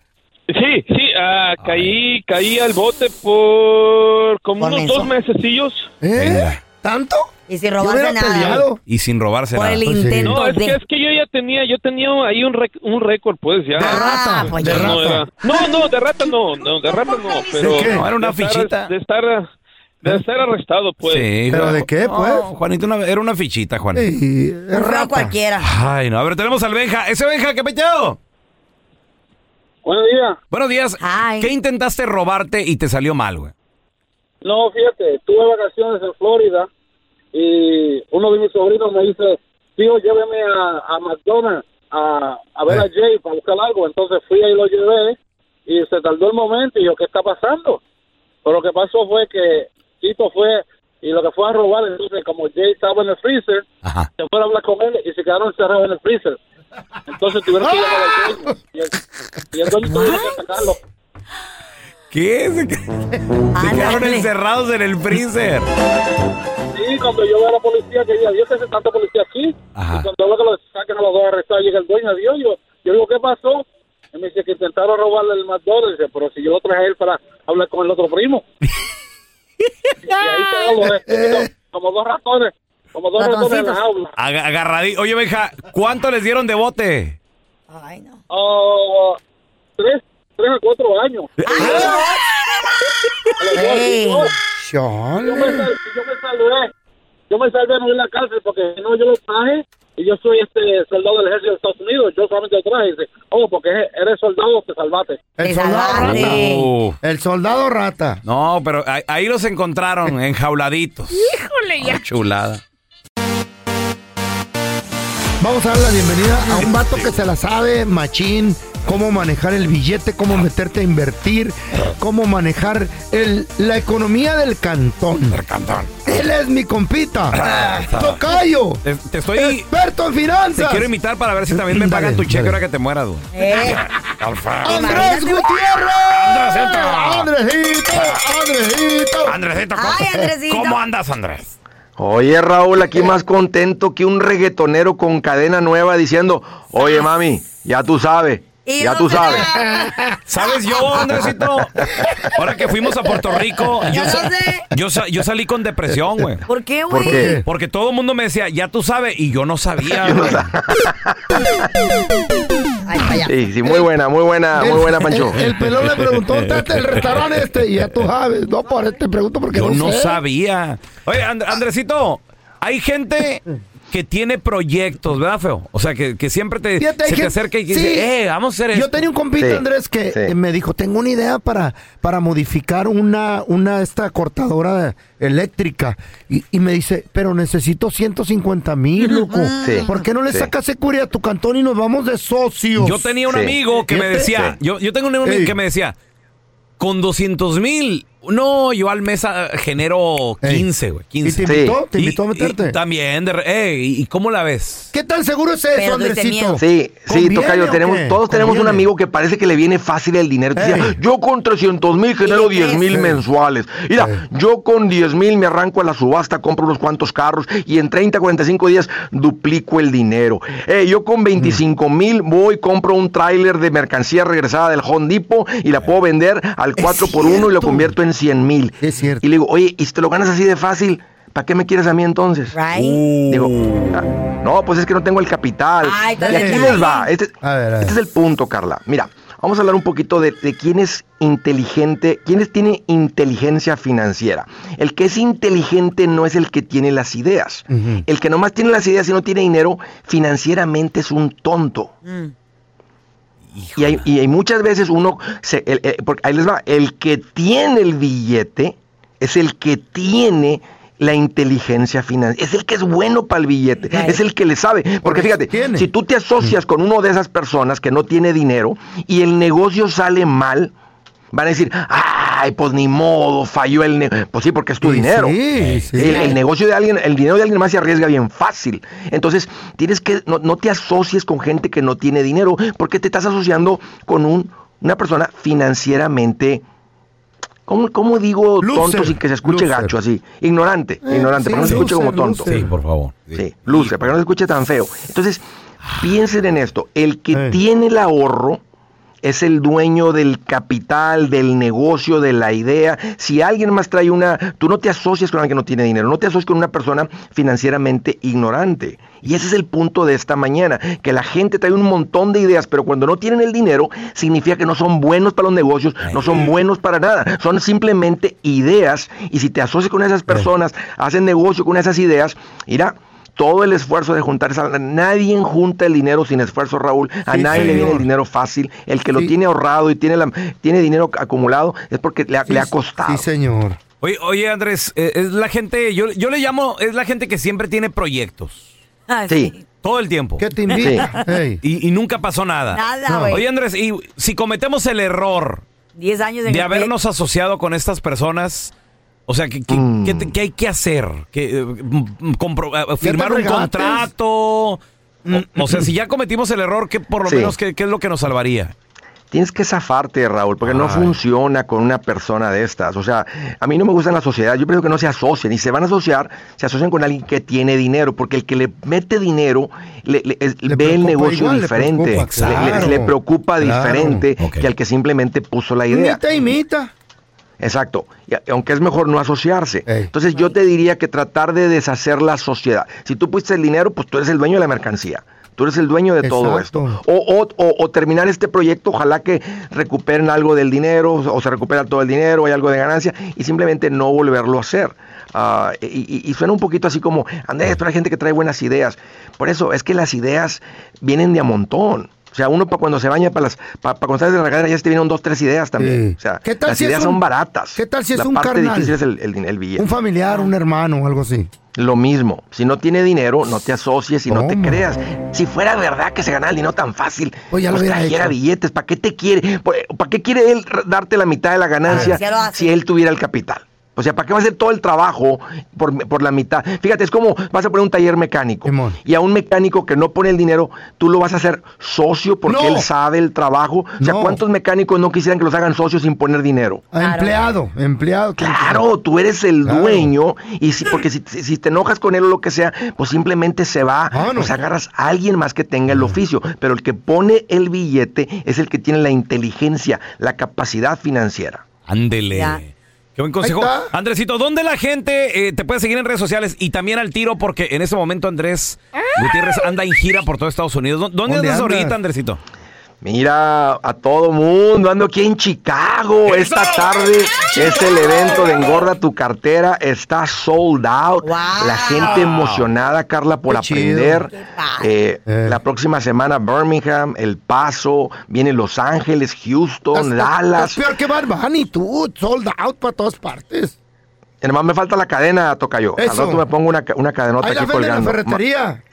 Speaker 13: Sí, sí, ah, caí, caí al bote por como
Speaker 3: Por
Speaker 13: unos
Speaker 3: menso.
Speaker 13: dos mesecillos.
Speaker 2: ¿Eh? ¿Tanto?
Speaker 3: Y sin robarse nada.
Speaker 2: peleado.
Speaker 1: Y sin robarse
Speaker 3: Por
Speaker 1: nada.
Speaker 3: el intento
Speaker 13: No, es
Speaker 3: de...
Speaker 13: que es que yo ya tenía, yo tenía ahí un rec- un récord, pues ya.
Speaker 2: De
Speaker 3: Ah,
Speaker 2: rata.
Speaker 3: pues ya.
Speaker 13: no, era- no, no, de rata no, no, de rata no, pero
Speaker 2: qué?
Speaker 1: No, era una
Speaker 13: de estar-
Speaker 1: fichita.
Speaker 13: de estar de ser arrestado, pues.
Speaker 1: Sí,
Speaker 2: ¿Pero de qué, pues?
Speaker 1: Juanito, una- era una fichita, Juan.
Speaker 3: Un cualquiera.
Speaker 1: Ay, no. A ver, tenemos al Benja. Ese Benja, ¿qué peteado?
Speaker 8: Buenos días.
Speaker 1: Buenos días.
Speaker 3: Ay.
Speaker 1: ¿Qué intentaste robarte y te salió mal, güey?
Speaker 8: No, fíjate, tuve vacaciones en Florida y uno de mis sobrinos me dice, tío, lléveme a, a McDonald's a, a ver a
Speaker 2: Eh.
Speaker 8: Jay para buscar algo. Entonces fui ahí y lo llevé y se tardó el momento y yo, ¿qué está pasando? Pero lo que pasó fue que Tito fue y lo que fue a robar, entonces como Jay estaba en el freezer,
Speaker 1: Ajá.
Speaker 8: se fueron a hablar con él y se quedaron encerrados en el freezer. Entonces tuvieron que llamar al dueño y el, y el dueño tuvo que sacarlo.
Speaker 1: ¿Qué? Se, se quedaron encerrados en el freezer.
Speaker 8: Sí, cuando yo veo a la policía, que diga, Dios, que hace tanta policía aquí.
Speaker 1: Ajá.
Speaker 8: Y cuando veo que los saquen a los dos arrestados, llega el dueño, Dios, yo, yo digo, ¿qué pasó? Y me dice que intentaron robarle el McDonald's. Dice, pero si yo lo traje a él para hablar con el otro primo. y ahí vestidos, como dos ratones, como dos ratones en la jaula.
Speaker 1: Aga- Agarradí. Oye, Benja, ¿cuánto les dieron de bote?
Speaker 3: Ay, no.
Speaker 8: Oh, tres, tres a cuatro años. A los dos.
Speaker 3: Ey.
Speaker 8: Y yo- yo me, sal- yo me salvé. Yo me salvé no a la cárcel porque no, yo lo traje y yo soy este soldado del ejército de Estados Unidos. Yo solamente lo traje. Y dice, oh, porque eres soldado, te salvaste.
Speaker 2: El soldado rata.
Speaker 1: Uh,
Speaker 2: El soldado rata.
Speaker 1: no, pero ahí, ahí los encontraron enjauladitos. Híjole, ya. Chulada.
Speaker 2: Vamos a dar la bienvenida a un vato que se la sabe, machín, cómo manejar el billete, cómo meterte a invertir, cómo manejar el, la economía del cantón.
Speaker 1: cantón.
Speaker 2: Él es mi compita. Tocayo.
Speaker 1: Te, te estoy.
Speaker 2: Experto en finanzas.
Speaker 1: Te quiero invitar para ver si también me pagan tu cheque ahora que te mueras, güey.
Speaker 3: Eh,
Speaker 2: Andrés Gutiérrez. Andresito. Andresito.
Speaker 1: Andresito, ¿cómo,
Speaker 3: Ay, Andresito.
Speaker 1: ¿cómo andas, Andrés?
Speaker 14: Oye, Raúl, aquí más contento que un reggaetonero con cadena nueva diciendo, oye, mami, ya tú sabes, ya tú sabes.
Speaker 1: ¿Sabes yo, Andresito? Ahora que fuimos a Puerto Rico, yo,
Speaker 3: Ya
Speaker 1: sa-
Speaker 3: lo sé.
Speaker 1: yo, sa- yo salí con depresión, güey.
Speaker 3: ¿Por qué,
Speaker 14: ¿Por
Speaker 3: güey?
Speaker 14: qué?
Speaker 1: Porque todo el mundo me decía, ya tú sabes, y yo no sabía, güey.
Speaker 3: Ay.
Speaker 14: Sí, sí, muy buena, muy buena, muy buena, Pancho.
Speaker 2: El, el pelón le preguntó, ¿dónde está el restaurante este? Y ya tú sabes. No, por este pregunto porque
Speaker 1: Yo no
Speaker 2: sé.
Speaker 1: sabía. Oye, And- Andresito, hay gente que tiene proyectos, ¿verdad, feo? O sea, que, que siempre te,
Speaker 2: Fíjate,
Speaker 1: se te
Speaker 2: gente-
Speaker 1: acerca y
Speaker 2: sí.
Speaker 1: dice, eh, vamos a hacer esto.
Speaker 2: Yo tenía un compita,
Speaker 14: Sí,
Speaker 2: Andrés, que
Speaker 14: sí.
Speaker 2: eh, me dijo, tengo una idea para, para modificar una, una esta cortadora eléctrica. Y, y me dice, pero necesito 150 mil, loco.
Speaker 14: Sí,
Speaker 2: ¿Por qué no le
Speaker 14: sí.
Speaker 2: sacas seguridad a tu cantón y nos vamos de socios?
Speaker 1: Yo tenía un
Speaker 14: Sí.
Speaker 1: amigo que me
Speaker 2: Fíjate.
Speaker 1: decía,
Speaker 14: Sí.
Speaker 1: yo, yo tengo un amigo
Speaker 2: Ey.
Speaker 1: que me decía, con 200 mil, no, yo al mes ah, genero
Speaker 2: Ey.
Speaker 1: 15, güey,
Speaker 2: ¿Y
Speaker 1: 15.
Speaker 2: te
Speaker 14: Sí.
Speaker 2: invitó? ¿Te invitó a meterte?
Speaker 1: y también, de re- ey, ¿y cómo la ves?
Speaker 2: ¿Qué tan seguro es eso, Andresito?
Speaker 3: miedo.
Speaker 14: Sí, sí,
Speaker 2: ¿Conviene
Speaker 14: Tocayo,
Speaker 2: o
Speaker 14: tenemos,
Speaker 2: qué?
Speaker 14: todos tenemos un
Speaker 2: ¿Conviene?
Speaker 14: amigo que parece que le viene fácil el dinero. Te decía,
Speaker 2: Ey.
Speaker 14: yo con 300 mil genero
Speaker 3: ¿Y
Speaker 14: 10 mil mensuales. Mira,
Speaker 2: Ey.
Speaker 14: yo con 10 mil me arranco a la subasta, compro unos cuantos carros y en 30, 45 días duplico el dinero. Eh, yo con 25 mil voy, compro un tráiler de mercancía regresada del Home Depot y la puedo vender al 4 por 1 y lo
Speaker 2: cierto.
Speaker 14: convierto en 100 mil.
Speaker 2: Es cierto.
Speaker 14: Y le digo, oye, ¿y si te lo ganas así de fácil? ¿Para qué me quieres a mí entonces?
Speaker 3: Right?
Speaker 14: Digo, ah, no, pues es que no tengo el capital.
Speaker 3: Ay,
Speaker 14: y aquí les va. Este,
Speaker 2: A ver, a ver.
Speaker 14: este es el punto, Carla. Mira, vamos a hablar un poquito de, de quién es inteligente, quién es- tiene inteligencia financiera. El que es inteligente no es el que tiene las ideas. El que nomás tiene las ideas y no tiene dinero, financieramente es un tonto.
Speaker 3: Mm.
Speaker 14: Y hay, y hay muchas veces uno, se- el- el- porque ahí les va, el que tiene el billete es el que tiene la inteligencia financiera, es el que es bueno para el billete,
Speaker 3: Right.
Speaker 14: es el que le sabe. Porque
Speaker 2: Porque
Speaker 14: fíjate, si tú te asocias con uno de esas personas que no tiene dinero y el negocio sale mal, van a decir, ay, pues ni modo, falló el negocio. Pues sí, porque es tu
Speaker 2: Sí,
Speaker 14: dinero.
Speaker 2: sí, sí.
Speaker 14: El, el negocio de alguien, el dinero de alguien más se arriesga bien fácil. Entonces, tienes que, no, no te asocies con gente que no tiene dinero, porque te estás asociando con un, una persona financieramente, ¿cómo, cómo digo
Speaker 2: Loser,
Speaker 14: tonto sin que se escuche
Speaker 2: loser.
Speaker 14: gacho así? Ignorante,
Speaker 2: Eh,
Speaker 14: ignorante,
Speaker 2: sí,
Speaker 14: para que no se escuche
Speaker 2: loser,
Speaker 14: como tonto.
Speaker 2: loser.
Speaker 1: Sí, por favor.
Speaker 14: Sí, luce, para que no se escuche tan feo. Entonces, piensen en esto. El que
Speaker 2: Eh.
Speaker 14: tiene el ahorro es el dueño del capital, del negocio, de la idea. Si alguien más trae una, tú no te asocias con alguien que no tiene dinero, no te asocias con una persona financieramente ignorante. Y ese es el punto de esta mañana, que la gente trae un montón de ideas, pero cuando no tienen el dinero, significa que no son buenos para los negocios, no son buenos para nada, son simplemente ideas. Y si te asocias con esas personas, hacen negocio con esas ideas, mira, todo el esfuerzo de juntar esa nadie junta el dinero sin esfuerzo, Raúl. A
Speaker 2: Sí,
Speaker 14: nadie le viene el dinero fácil. El que lo
Speaker 2: Sí.
Speaker 14: tiene ahorrado y tiene, la, tiene dinero acumulado es porque le ha, le ha costado.
Speaker 2: Sí, señor.
Speaker 1: Oye, oye Andrés, eh, es la gente, yo, yo le llamo, es la gente que siempre tiene proyectos.
Speaker 3: Ah,
Speaker 14: Sí.
Speaker 1: Todo el tiempo.
Speaker 2: ¿Qué te invita? Ey.
Speaker 1: Y, y nunca pasó nada.
Speaker 3: Nada, güey.
Speaker 1: Oye, Andrés, y si cometemos el error
Speaker 3: 10 años
Speaker 1: de
Speaker 3: el
Speaker 1: habernos asociado con estas personas, o sea, ¿qué, qué-
Speaker 14: Mm.
Speaker 1: qué qué hay que hacer? ¿Qué, eh, mm, compro- eh, ¿Firmar un contrato? O, o sea, si ya cometimos el error, ¿qué por lo
Speaker 14: Sí.
Speaker 1: menos qué, qué es lo que nos salvaría?
Speaker 14: Tienes que zafarte, Raúl, porque no funciona con una persona de estas. O sea, a mí no me gusta en la sociedad. Yo prefiero que no se asocien. Y se van a asociar, se asocian con alguien que tiene dinero, porque el que le mete dinero le, le- es-
Speaker 2: Le
Speaker 14: ve el negocio
Speaker 2: igual, le
Speaker 14: diferente. Le- le-
Speaker 2: claro,
Speaker 14: le preocupa
Speaker 2: claro.
Speaker 14: diferente que al que simplemente puso la idea.
Speaker 2: Imita, imita.
Speaker 14: Exacto. Y aunque es mejor no asociarse.
Speaker 2: Ey.
Speaker 14: Entonces yo te diría que tratar de deshacer la sociedad. Si tú pusiste el dinero, pues tú eres el dueño de la mercancía. Tú eres el dueño de todo esto. O, o- o- terminar este proyecto, ojalá que recuperen algo del dinero, o se recupera todo el dinero, hay algo de ganancia, y simplemente no volverlo a hacer. Ah, y, y- y suena un poquito así como, Andrés, pero hay gente que trae buenas ideas. Por eso, es que las ideas vienen de a montón. O sea, uno para cuando se baña, para las, para, cuando sales de la regadera, ya te vienen dos, tres ideas también.
Speaker 2: Sí.
Speaker 14: O sea,
Speaker 2: ¿Qué tal
Speaker 14: las
Speaker 2: si es
Speaker 14: ideas
Speaker 2: un-
Speaker 14: son baratas.
Speaker 2: qué tal si es
Speaker 14: la
Speaker 2: un
Speaker 14: parte
Speaker 2: carnal?
Speaker 14: difícil es el, el, el billete.
Speaker 2: Un familiar, un hermano o algo así.
Speaker 14: Lo mismo, si no tiene dinero, no te asocies y no te creas. Si fuera verdad que se ganara el dinero tan fácil,
Speaker 2: Pues ya lo
Speaker 14: trajera
Speaker 2: hecho.
Speaker 14: billetes, ¿para qué te quiere? ¿Para qué quiere él darte la mitad de la ganancia
Speaker 3: Ah,
Speaker 14: si él tuviera el capital? O sea, ¿para qué va a hacer todo el trabajo por, por la mitad? Fíjate, es como vas a poner un taller mecánico
Speaker 2: Simón.
Speaker 14: y a un mecánico que no pone el dinero, tú lo vas a hacer socio porque
Speaker 2: No.
Speaker 14: él sabe el trabajo. O sea,
Speaker 2: No.
Speaker 14: ¿cuántos mecánicos no quisieran que los hagan socios sin poner dinero?
Speaker 2: Ah, Empleado, empleado.
Speaker 14: Claro, tú eres el
Speaker 2: Claro.
Speaker 14: dueño y si, porque si, si- si te enojas con él o lo que sea, pues simplemente se va, pues agarras a alguien más que tenga el oficio, pero el que pone el billete es el que tiene la inteligencia, la capacidad financiera.
Speaker 1: Ándele. Qué buen consejo. Andresito, ¿dónde la gente eh, te puede seguir en redes sociales? Y también al tiro, porque en ese momento Andrés Gutiérrez anda en gira por todo Estados Unidos. ¿Dó- ¿Dónde,
Speaker 14: ¿Dónde
Speaker 1: andas
Speaker 14: andas?
Speaker 1: ahorita, Andresito?
Speaker 14: Mira, a todo mundo, ando aquí en Chicago. Esta tarde es el evento de Engorda tu cartera. Está sold out. La gente emocionada, Carla, por
Speaker 2: Qué
Speaker 14: aprender. Eh, La próxima semana Birmingham, El Paso, viene Los Ángeles, Houston, Dallas.
Speaker 2: Es peor que Bad Bunny, tú. Sold out para todas partes.
Speaker 14: Además me falta la cadena, toca yo. Al rato me pongo una, una cadenota
Speaker 2: Ahí la
Speaker 14: aquí
Speaker 2: en la
Speaker 14: colgando.
Speaker 2: ferretería.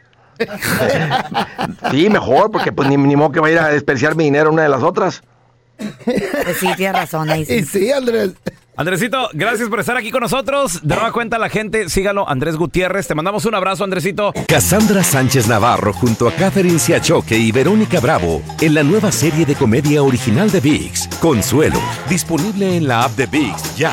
Speaker 14: Sí, mejor, porque pues ni, ni modo que vaya a desperdiciar mi dinero una de las otras.
Speaker 3: Pues sí, tienes razón ahí. Sí.
Speaker 2: Y sí, Andrés.
Speaker 1: Andresito, gracias por estar aquí con nosotros. De nueva cuenta la gente, sígalo, Andrés Gutiérrez. Te mandamos un abrazo, Andresito.
Speaker 6: Cassandra Sánchez Navarro junto a Catherine Siachoque y Verónica Bravo en la nueva serie de comedia original de VIX, Consuelo, disponible en la app de VIX ya.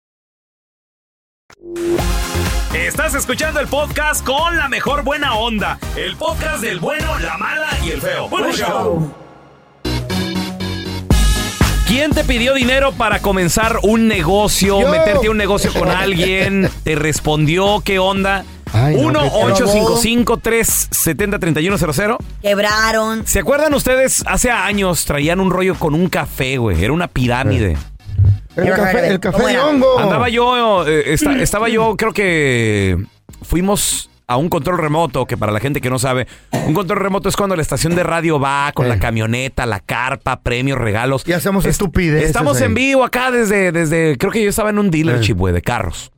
Speaker 15: Estás escuchando el podcast con la mejor buena onda. El podcast del bueno, la mala y el feo. Bueno, show.
Speaker 1: ¿Quién te pidió dinero para comenzar un negocio,
Speaker 2: Yo.
Speaker 1: meterte a un negocio con alguien? ¿Te respondió? ¿Qué onda?
Speaker 2: Ay, no, qué
Speaker 1: 1-855-370-3100.
Speaker 3: Quebraron.
Speaker 1: ¿Se acuerdan ustedes? Hace años traían un rollo con un café, güey. Era una pirámide.
Speaker 2: El café, el café de hongo.
Speaker 1: Andaba yo, eh, esta- estaba yo, creo que fuimos a un control remoto, que para la gente que no sabe, un control remoto es cuando la estación de radio va con la camioneta, la carpa, premios, regalos.
Speaker 2: Y hacemos
Speaker 1: Es-
Speaker 2: estupideces.
Speaker 1: Estamos
Speaker 2: ahí.
Speaker 1: en vivo acá desde, desde, creo que yo estaba en un dealership,
Speaker 2: Eh.
Speaker 1: güey, de carros.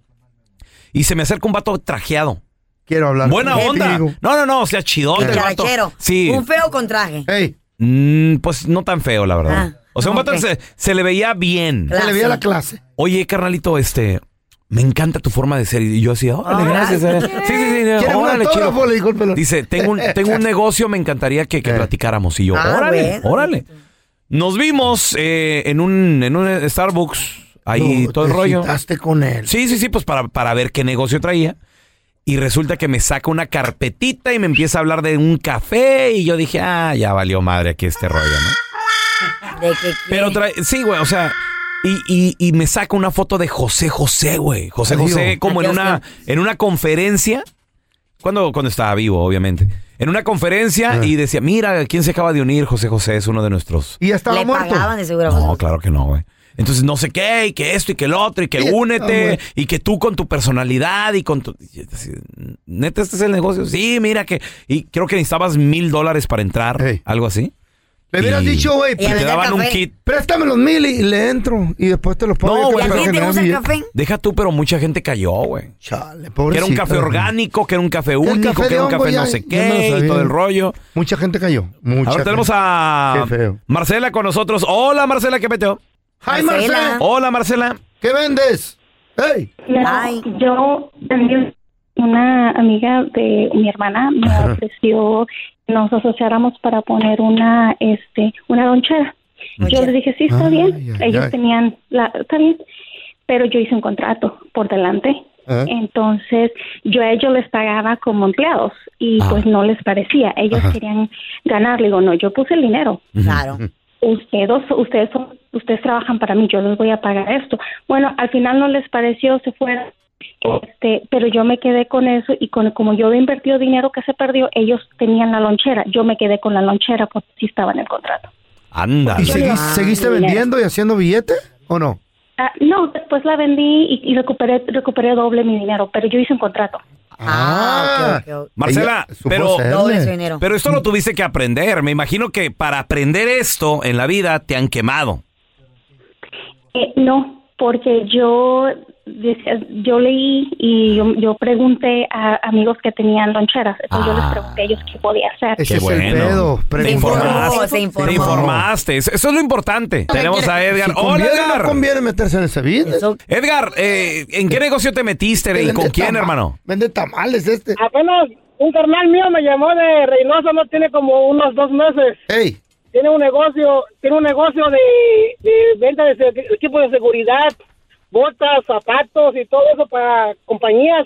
Speaker 1: Y se me acerca un vato trajeado.
Speaker 2: Quiero hablar
Speaker 1: Buena onda. No, no, no, o sea, vato.
Speaker 3: Charachero.
Speaker 1: Sí.
Speaker 3: Un feo con traje.
Speaker 2: Ey,
Speaker 1: Mm, pues no tan feo, la verdad. O sea, un
Speaker 3: ah,
Speaker 1: vato se, se le veía bien.
Speaker 3: Clase.
Speaker 2: se le veía la clase.
Speaker 1: Oye, carnalito, este, me encanta tu forma de ser. Y yo así, órale, gracias. eh. Sí, sí, sí,
Speaker 2: ¿Quieres un
Speaker 1: órale, chido.
Speaker 2: Le dijo el pelón.
Speaker 1: Dice, tengo un, tengo un negocio, me encantaría que, que
Speaker 2: Eh.
Speaker 1: platicáramos. Y yo,
Speaker 3: Ah,
Speaker 1: órale,
Speaker 3: bueno.
Speaker 1: órale. Nos vimos eh, en, un, en un Starbucks, ahí
Speaker 2: No,
Speaker 1: todo el rollo.
Speaker 2: con él.
Speaker 1: Sí, sí, sí, pues para, para ver qué negocio traía. Y resulta que me saca una carpetita y me empieza a hablar de un café. Y yo dije, ah, ya valió madre aquí este rollo, ¿no?
Speaker 3: De
Speaker 1: Pero trae, sí, güey, o sea, y, y- y me saca una foto de José José, güey. José. José, como en una, en una conferencia. Cuando, cuando estaba vivo, obviamente. En una conferencia
Speaker 2: Ah.
Speaker 1: y decía, mira, ¿quién se acaba de unir? José José es uno de nuestros.
Speaker 2: Y ya estaba
Speaker 3: le
Speaker 2: muerto.
Speaker 3: pagaban de seguro.
Speaker 1: No, claro que no, güey. Entonces, no sé qué, y que esto, y que el otro, y que únete, y que tú con tu personalidad, y con tu... y así, Neta, este es el negocio. Sí, mira que... Y creo que necesitabas mil dólares para entrar, algo así.
Speaker 2: Le hubieras dicho, güey,
Speaker 3: Y a
Speaker 1: Y te
Speaker 3: vender
Speaker 1: daban un
Speaker 3: café.
Speaker 1: kit.
Speaker 2: préstame los mil y le entro. Y después te los pago.
Speaker 1: No,
Speaker 2: yo
Speaker 3: ¿Y
Speaker 2: para
Speaker 3: a ti te
Speaker 2: generar
Speaker 3: gusta el
Speaker 2: billete.
Speaker 3: café?
Speaker 1: Deja tú, pero mucha gente cayó, güey.
Speaker 2: Chale,
Speaker 1: Que era un café orgánico, que era un café único,
Speaker 2: café
Speaker 1: que
Speaker 2: de
Speaker 1: era un
Speaker 2: hongo
Speaker 1: café
Speaker 2: ya-
Speaker 1: no sé
Speaker 2: ya me lo
Speaker 1: qué y
Speaker 2: sabía.
Speaker 1: todo el rollo.
Speaker 2: Mucha gente cayó. Mucha
Speaker 1: Ahora tenemos
Speaker 2: gente.
Speaker 1: a
Speaker 2: Qué feo.
Speaker 1: Marcela con nosotros. Hola, Marcela, ¿qué peteo?
Speaker 2: ¡Ay,
Speaker 3: Marcela.
Speaker 2: Marcela!
Speaker 1: Hola, Marcela.
Speaker 2: ¿Qué vendes? ¡Ey!
Speaker 3: Ay.
Speaker 16: Yo vendí una amiga de mi hermana me ofreció nos asociáramos para poner una, este, una lonchera. Yo les dije, sí, está
Speaker 2: Ay,
Speaker 16: bien. Ellos tenían, la, está bien, pero yo hice un contrato por delante.
Speaker 2: Ah.
Speaker 16: Entonces, yo a ellos les pagaba como empleados y
Speaker 2: Ah.
Speaker 16: pues no les parecía. Ellos
Speaker 2: Ajá.
Speaker 16: querían ganar. Le digo, no, yo puse el dinero.
Speaker 3: Claro.
Speaker 16: Ustedes, ustedes, son, ustedes trabajan para mí, yo les voy a pagar esto. Bueno, al final no les pareció, se fueron. Este, pero yo me quedé con eso y con como yo había invertido dinero que se perdió, ellos tenían la lonchera. Yo me quedé con la lonchera porque sí estaba en el contrato.
Speaker 1: Anda.
Speaker 2: ¿Y segui- seguiste vendiendo y haciendo billete o no?
Speaker 16: Ah, no, después la vendí y, y recuperé, recuperé doble mi dinero, pero yo hice un contrato.
Speaker 3: Ah, ok, ok, ok.
Speaker 1: Marcela,
Speaker 2: Ella
Speaker 1: pero, pero esto lo tuviste que aprender. Me imagino que para aprender esto en la vida te han quemado.
Speaker 16: Eh, no, porque yo yo leí y yo, yo pregunté a amigos que tenían loncheras, entonces yo les pregunté a ellos qué podía hacer.
Speaker 2: Ese
Speaker 1: Qué
Speaker 2: es el
Speaker 1: bueno.
Speaker 2: pedo.
Speaker 1: Te informaste.
Speaker 3: se informó.
Speaker 1: Te informaste. Eso es lo importante. Tenemos a Edgar.
Speaker 2: Si
Speaker 1: Hola,
Speaker 2: conviene,
Speaker 1: Edgar.
Speaker 2: no conviene meterse en ese business.
Speaker 3: Eso-
Speaker 1: Edgar, eh, ¿en qué negocio te metiste y con quién, hermano?
Speaker 2: Vende tamales este.
Speaker 8: Apenas un carnal mío me llamó de Reynosa, no tiene como unos dos meses.
Speaker 2: Ey,
Speaker 8: Tiene un negocio, tiene un negocio de, de venta de equipos de seguridad, botas, zapatos y todo eso para compañías.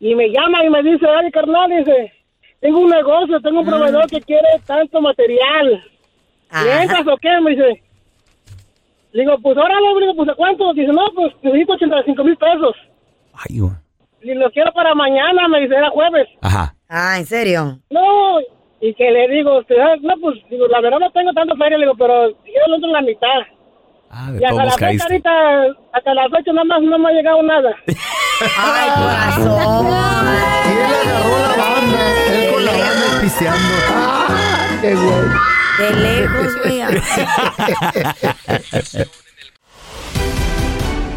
Speaker 8: Y me llama y me dice, ay carnal, dice, tengo un negocio, tengo un proveedor que quiere tanto material. ¿Le entras o qué? Me dice. Le digo, pues órale, le digo, pues ¿a cuánto? Dice, no, pues necesito 85 mil pesos.
Speaker 1: Ay, güey.
Speaker 8: Y lo quiero para mañana, me dice, era jueves.
Speaker 1: Ajá.
Speaker 3: Ah, ¿en serio?
Speaker 8: No, y que le digo, ah, no, pues, digo, la verdad no tengo tanto feria, le digo, pero yo lo entro en la mitad.
Speaker 1: Ah, de
Speaker 8: Y hasta la fecha
Speaker 1: caíste.
Speaker 8: ahorita, hasta las ocho nada más no me ha llegado nada.
Speaker 3: Ay, corazón.
Speaker 2: y él agarró la banda. Él con la banda pisteando. Ah, qué güey.
Speaker 3: De lejos, güey.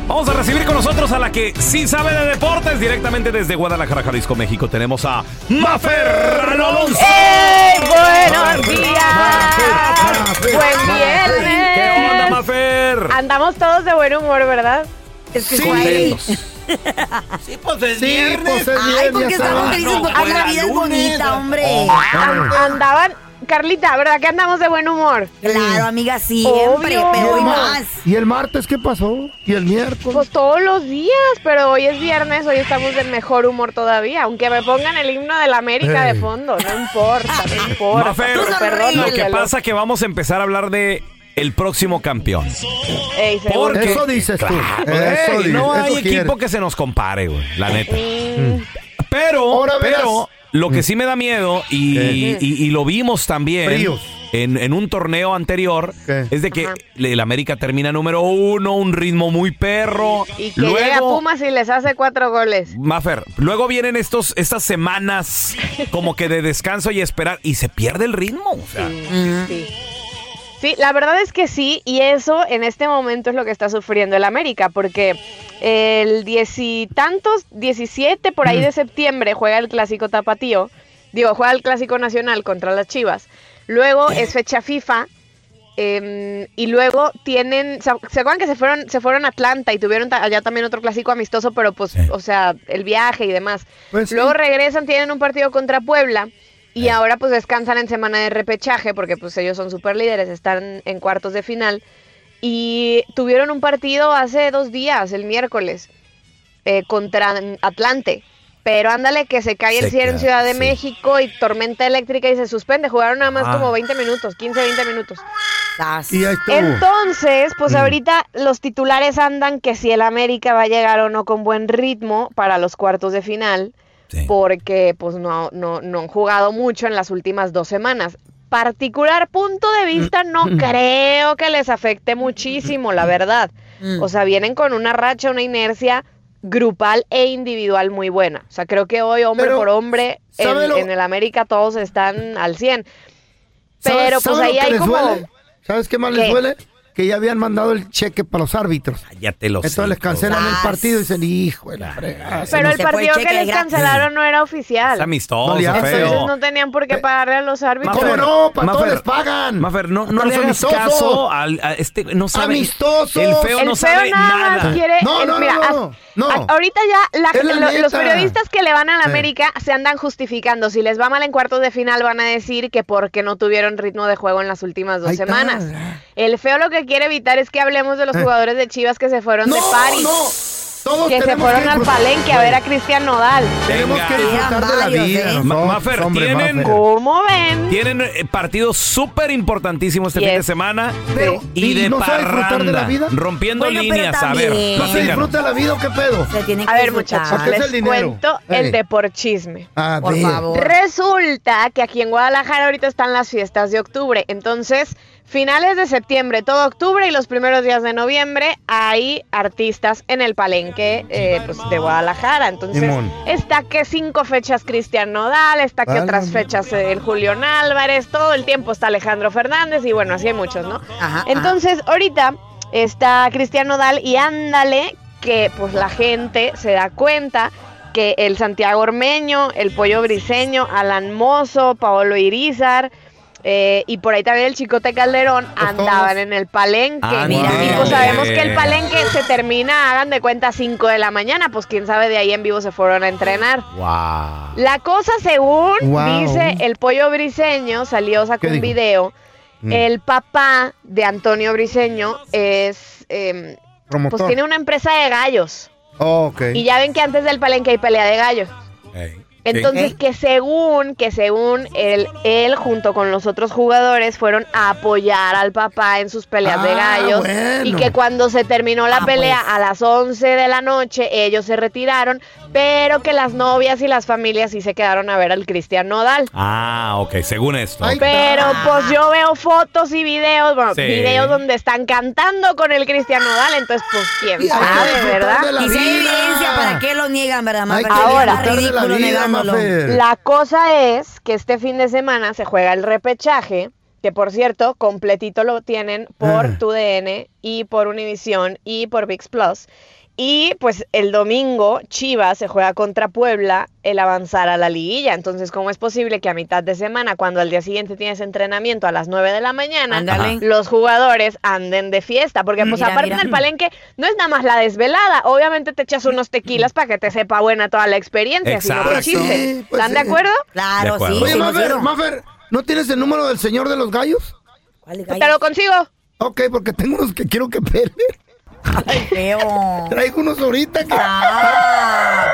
Speaker 1: Vamos a recibir con nosotros a la que sí sabe de deportes directamente desde Guadalajara, Jalisco, México. Tenemos a Mafer Alonso.
Speaker 17: ¡Ey! ¡Buenos días! ¡Buen viernes! Andamos todos de buen humor, ¿verdad?
Speaker 3: Es que
Speaker 2: Sí.
Speaker 3: güey.
Speaker 5: Sí, pues es
Speaker 2: Sí,
Speaker 5: viernes.
Speaker 2: pues es
Speaker 3: Ay, porque estamos
Speaker 2: sabes.
Speaker 3: felices porque
Speaker 5: fuera
Speaker 3: la vida es bonita, hombre.
Speaker 17: An- andaban... Carlita, ¿verdad que andamos de buen humor?
Speaker 3: Claro, amiga, siempre,
Speaker 17: Obvio.
Speaker 3: pero hoy
Speaker 17: No.
Speaker 3: más.
Speaker 2: ¿Y el martes qué pasó? ¿Y el miércoles?
Speaker 17: Pues todos los días, pero hoy es viernes, hoy estamos de mejor humor todavía. Aunque me pongan el himno de la América de fondo, no importa, no importa.
Speaker 1: Mafer.
Speaker 17: Perdón,
Speaker 1: lo que pasa es que vamos a empezar a hablar de el próximo campeón.
Speaker 17: Ey.
Speaker 1: Porque
Speaker 2: Eso dices tú.
Speaker 1: Claro,
Speaker 2: Eso
Speaker 1: ey,
Speaker 2: dices,
Speaker 1: no hay
Speaker 2: eso
Speaker 1: equipo
Speaker 2: quieres.
Speaker 1: que se nos compare, güey, la neta.
Speaker 17: Mm,
Speaker 1: Pero,
Speaker 2: Ahora verás.
Speaker 1: pero, lo que sí me da miedo, y,
Speaker 2: ¿Qué?
Speaker 1: y- y lo vimos también
Speaker 2: Fríos.
Speaker 1: en, en un torneo anterior,
Speaker 2: ¿Qué?
Speaker 1: es de que
Speaker 17: Ajá.
Speaker 1: el América termina número uno, un ritmo muy perro.
Speaker 17: Y que llega
Speaker 1: luego,
Speaker 17: Pumas y les hace cuatro goles.
Speaker 1: Mafer, luego vienen estos, estas semanas como que de descanso y esperar, y se pierde el ritmo. o sea.
Speaker 17: Sí. Sí, la verdad es que sí, y eso en este momento es lo que está sufriendo el América, porque el diez y tantos, 17 por ahí de septiembre juega el clásico tapatío, digo, juega el clásico nacional contra las Chivas, luego es fecha FIFA, em, y luego tienen, ¿se acuerdan que se fueron, se fueron a Atlanta y tuvieron allá también otro clásico amistoso, pero pues, o sea, el viaje y demás.
Speaker 2: Pues sí.
Speaker 17: luego regresan, tienen un partido contra Puebla. Y ahora pues descansan en semana de repechaje porque pues ellos son super líderes, están en cuartos de final. Y tuvieron un partido hace dos días, el miércoles, eh, contra Atlante. Pero ándale que se cae el
Speaker 1: Se
Speaker 17: cielo en Ciudad de
Speaker 1: sí.
Speaker 17: México y tormenta eléctrica y se suspende. Jugaron nada más
Speaker 1: Ah.
Speaker 17: como 20 minutos, 15, 20 minutos.
Speaker 2: Y ahí.
Speaker 17: Entonces, pues
Speaker 2: Mm.
Speaker 17: ahorita los titulares andan que si el América va a llegar o no con buen ritmo para los cuartos de final,
Speaker 1: Sí.
Speaker 17: porque pues no, no, no han jugado mucho en las últimas dos semanas. Particular punto de vista, no creo que les afecte muchísimo, la verdad.
Speaker 3: Mm.
Speaker 17: O sea, vienen con una racha, una inercia grupal e individual muy buena. O sea, creo que hoy, hombre
Speaker 2: Pero,
Speaker 17: por hombre,
Speaker 2: ¿sabe
Speaker 17: en,
Speaker 2: lo-
Speaker 17: en el América todos están al 100.
Speaker 2: ¿Sabes-
Speaker 17: Pero pues
Speaker 2: sabes lo
Speaker 17: ahí
Speaker 2: que
Speaker 17: hay
Speaker 2: les
Speaker 17: como...
Speaker 2: duele? ¿Sabes qué más les
Speaker 17: ¿Qué?
Speaker 2: duele? Que ya habían mandado el cheque para los árbitros.
Speaker 1: Ya te lo
Speaker 2: Entonces les cancelan el partido y dicen, hijo de la fregada.
Speaker 17: Pero el partido que les cancelaron no era oficial.
Speaker 1: Es amistoso.
Speaker 17: Entonces no tenían por qué pagarle a los árbitros.
Speaker 2: ¿Cómo no? Para todo
Speaker 1: Mafer,
Speaker 2: les pagan.
Speaker 1: Mafer, no, no le hagas caso al, a este, no sabe.
Speaker 2: Amistosos.
Speaker 1: El feo no sabe
Speaker 17: nada
Speaker 1: nada.
Speaker 17: más quiere.
Speaker 2: No,
Speaker 17: el-
Speaker 2: no,
Speaker 17: mira,
Speaker 2: no, no, no.
Speaker 17: a- ahorita ya la-
Speaker 2: Es la
Speaker 17: lo- los periodistas que le van a la
Speaker 2: Sí.
Speaker 17: América se andan justificando. Si les va mal en cuartos de final, van a decir que porque no tuvieron ritmo de juego en las últimas dos
Speaker 2: Ahí está.
Speaker 17: semanas. El feo lo que quiere evitar es que hablemos de los
Speaker 2: Eh.
Speaker 17: jugadores de Chivas que se fueron de París.
Speaker 2: no. Todos
Speaker 17: Que se fueron
Speaker 2: que
Speaker 17: al palenque a ver a Cristian Nodal.
Speaker 2: Tenemos que disfrutar de la vida.
Speaker 3: ¿eh?
Speaker 1: Ma-
Speaker 2: No,
Speaker 1: Mafer,
Speaker 2: hombre,
Speaker 1: tienen-
Speaker 2: Mafer.
Speaker 17: ¿Cómo ven?
Speaker 1: Tienen eh, partidos súper importantísimos este
Speaker 17: Yes.
Speaker 1: fin de semana.
Speaker 2: Pero,
Speaker 1: y,
Speaker 2: ¿y
Speaker 1: de
Speaker 2: no disfrutar de la
Speaker 1: parranda.
Speaker 2: vida?
Speaker 1: Rompiendo
Speaker 3: Bueno, pero
Speaker 1: líneas. A ver,
Speaker 3: también.
Speaker 2: ¿No se disfruta la vida o qué pedo?
Speaker 3: Se tiene que
Speaker 17: A ver, muchachos,
Speaker 2: ¿Qué es
Speaker 17: les
Speaker 2: el
Speaker 17: cuento el deporchisme.
Speaker 2: A
Speaker 3: Por
Speaker 2: ver.
Speaker 3: favor.
Speaker 17: Resulta que aquí en Guadalajara ahorita están las fiestas de octubre, entonces finales de septiembre, todo octubre y los primeros días de noviembre hay artistas en el palenque eh, pues, de Guadalajara. Entonces
Speaker 2: Simón.
Speaker 17: está que cinco fechas Cristian Nodal, está que otras fechas eh, el Julián Álvarez, todo el tiempo está Alejandro Fernández y bueno, así hay muchos, ¿no?
Speaker 3: Ajá,
Speaker 17: Entonces ahorita está Cristian Nodal y ándale que pues la gente se da cuenta que el Santiago Ormeño, el Pollo Briseño, Alan Mozo, Paolo Irizar eh, y por ahí también el Chicote Calderón andaban en el palenque.
Speaker 1: Ándale.
Speaker 17: Y pues sabemos que el palenque se termina, hagan de cuenta, 5 de la mañana, pues quién sabe de ahí en vivo se fueron a entrenar.
Speaker 1: Wow.
Speaker 17: La cosa según
Speaker 2: Wow.
Speaker 17: dice el Pollo Briseño, salió, sacó
Speaker 2: ¿Qué
Speaker 17: un video.
Speaker 2: Mm.
Speaker 17: El papá de Antonio Briseño es...
Speaker 2: Promotor.
Speaker 17: pues tiene una empresa de gallos.
Speaker 2: Oh.
Speaker 17: Y ya ven que antes del palenque hay pelea de gallos. Entonces que según, que según él, él junto con los otros jugadores fueron a apoyar al papá en sus peleas de
Speaker 2: Ah,
Speaker 17: gallos
Speaker 2: bueno.
Speaker 17: y que cuando se terminó la
Speaker 3: Ah,
Speaker 17: pelea
Speaker 3: pues.
Speaker 17: a las 11 de la noche ellos se retiraron, pero que las novias y las familias sí se quedaron a ver al Cristian Nodal.
Speaker 1: Ah, ok, según esto.
Speaker 2: Ay.
Speaker 17: Pero pues yo veo fotos y videos, bueno,
Speaker 1: Sí.
Speaker 17: videos donde están cantando con el Cristian Nodal, entonces pues quién
Speaker 2: Y
Speaker 17: sabe, ¿verdad?
Speaker 2: la
Speaker 3: Y si hay evidencia, ¿para qué lo niegan, verdad?
Speaker 2: Hay que?
Speaker 17: Ahora.
Speaker 2: la
Speaker 3: ridículo
Speaker 2: vida. Mafer.
Speaker 17: La cosa es que este fin de semana se juega el repechaje, que por cierto, completito lo tienen por
Speaker 2: Ah.
Speaker 17: TUDN y por Univisión y por VIX Plus. Y pues el domingo Chivas se juega contra Puebla el avanzar a la liguilla. Entonces, ¿cómo es posible que a mitad de semana, cuando al día siguiente tienes entrenamiento a las 9 de la mañana, los jugadores anden de fiesta? Porque pues
Speaker 3: Mira,
Speaker 17: aparte
Speaker 3: mira.
Speaker 17: del palenque no es nada más la desvelada. Obviamente te echas unos tequilas para que te sepa buena toda la experiencia, si no
Speaker 1: Exacto.
Speaker 17: que chiste.
Speaker 2: Sí, pues
Speaker 17: ¿Están de acuerdo?
Speaker 3: Claro,
Speaker 1: De acuerdo.
Speaker 3: sí.
Speaker 2: Oye,
Speaker 3: sí,
Speaker 2: Mafer, ¿no tienes el número del señor de los gallos?
Speaker 3: ¿Cuál gallo?
Speaker 17: Pues Te lo consigo.
Speaker 2: Ok, porque tengo unos que quiero que peleen.
Speaker 3: Ay, feo.
Speaker 2: Traigo unos ahorita que...
Speaker 3: Ah.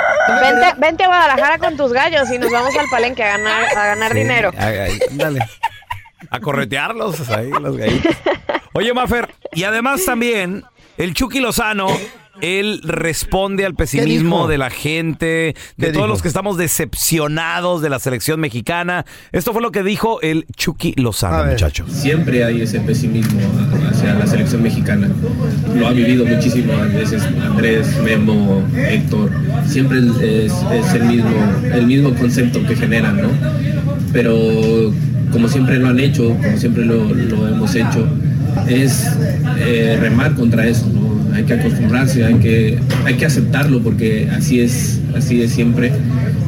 Speaker 17: Vente, vente a Guadalajara con tus gallos y nos vamos al palenque a ganar, a ganar dinero.
Speaker 1: Dale. A corretearlos ahí, los gallitos. Oye, Mafer, y además también, el Chucky Lozano, él responde al pesimismo de la gente, de
Speaker 2: ¿Qué
Speaker 1: todos
Speaker 2: dijo?
Speaker 1: los que estamos decepcionados de la selección mexicana. Esto fue lo que dijo el Chucky Lozano, muchachos.
Speaker 18: Siempre hay ese pesimismo hacia la selección mexicana. Lo ha vivido muchísimas veces Andrés, Memo, Héctor. Siempre es, es el, mismo, el mismo concepto que generan, ¿no? Pero como siempre lo han hecho, como siempre lo, lo hemos hecho, es eh, remar contra eso, ¿no? Hay que acostumbrarse, hay que, hay que aceptarlo porque así es, así es siempre.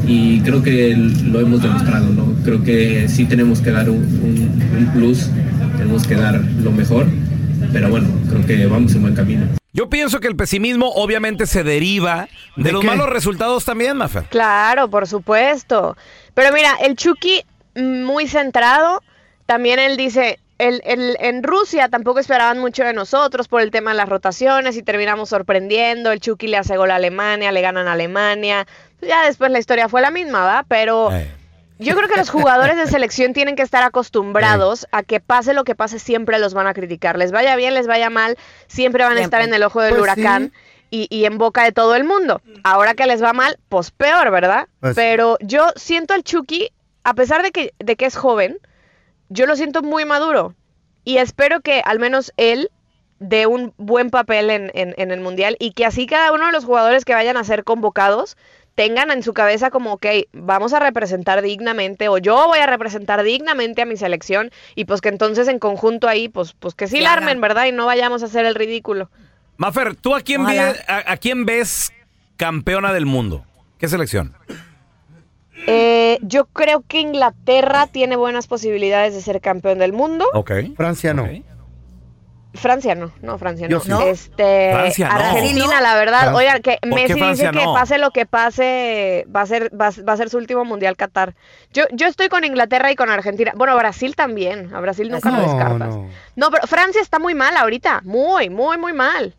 Speaker 18: Y creo que lo hemos demostrado, ¿no? Creo que sí tenemos que dar un, un- un plus, tenemos que dar lo mejor, pero bueno, creo que vamos en buen camino.
Speaker 1: Yo pienso que el pesimismo obviamente se deriva de,
Speaker 2: ¿De
Speaker 1: los
Speaker 2: qué?
Speaker 1: malos resultados también, Mafer.
Speaker 17: Claro, por supuesto. Pero mira, el Chucky mm, muy centrado, también él dice, el, el- en Rusia tampoco esperaban mucho de nosotros por el tema de las rotaciones y terminamos sorprendiendo, el Chucky le hace gol a Alemania, le ganan a Alemania, ya después la historia fue la misma, ¿va? Pero...
Speaker 1: Eh.
Speaker 17: Yo creo que los jugadores de selección tienen que estar acostumbrados a que pase lo que pase, siempre los van a criticar. Les vaya bien, les vaya mal, siempre van a estar en el ojo del
Speaker 3: Pues
Speaker 17: huracán y, y en boca de todo el mundo. Ahora que les va mal, pues peor, ¿verdad?
Speaker 3: Pues-
Speaker 17: Pero yo siento al Chucky, a pesar de que, de que es joven, yo lo siento muy maduro. Y espero que al menos él dé un buen papel en, en- en el Mundial y que así cada uno de los jugadores que vayan a ser convocados tengan en su cabeza como, ok, vamos a representar dignamente o yo voy a representar dignamente a mi selección y pues que entonces en conjunto ahí, pues, pues que sí la armen, ¿verdad? Y no vayamos a hacer el ridículo.
Speaker 1: Mafer, ¿tú a quién,
Speaker 17: Ojalá.
Speaker 1: ve- a, a quién ves campeona del mundo? ¿Qué selección?
Speaker 17: Eh, yo creo que Inglaterra tiene buenas posibilidades de ser campeón del mundo.
Speaker 1: Ok.
Speaker 2: Francia no.
Speaker 17: Francia no, no, Francia no.
Speaker 2: sí. ¿No?
Speaker 17: Este,
Speaker 2: Francia no.
Speaker 17: Argentina, la verdad. Oigan, que
Speaker 2: ¿Por
Speaker 17: Messi dice que
Speaker 2: no?
Speaker 17: pase lo que pase, va a ser, va, a- va a ser su último mundial Qatar. Yo, yo estoy con Inglaterra y con Argentina. Bueno, Brasil también. A Brasil nunca lo
Speaker 2: No,
Speaker 17: descartas.
Speaker 2: no.
Speaker 17: No, pero Francia está muy mal ahorita. Muy, muy, muy mal.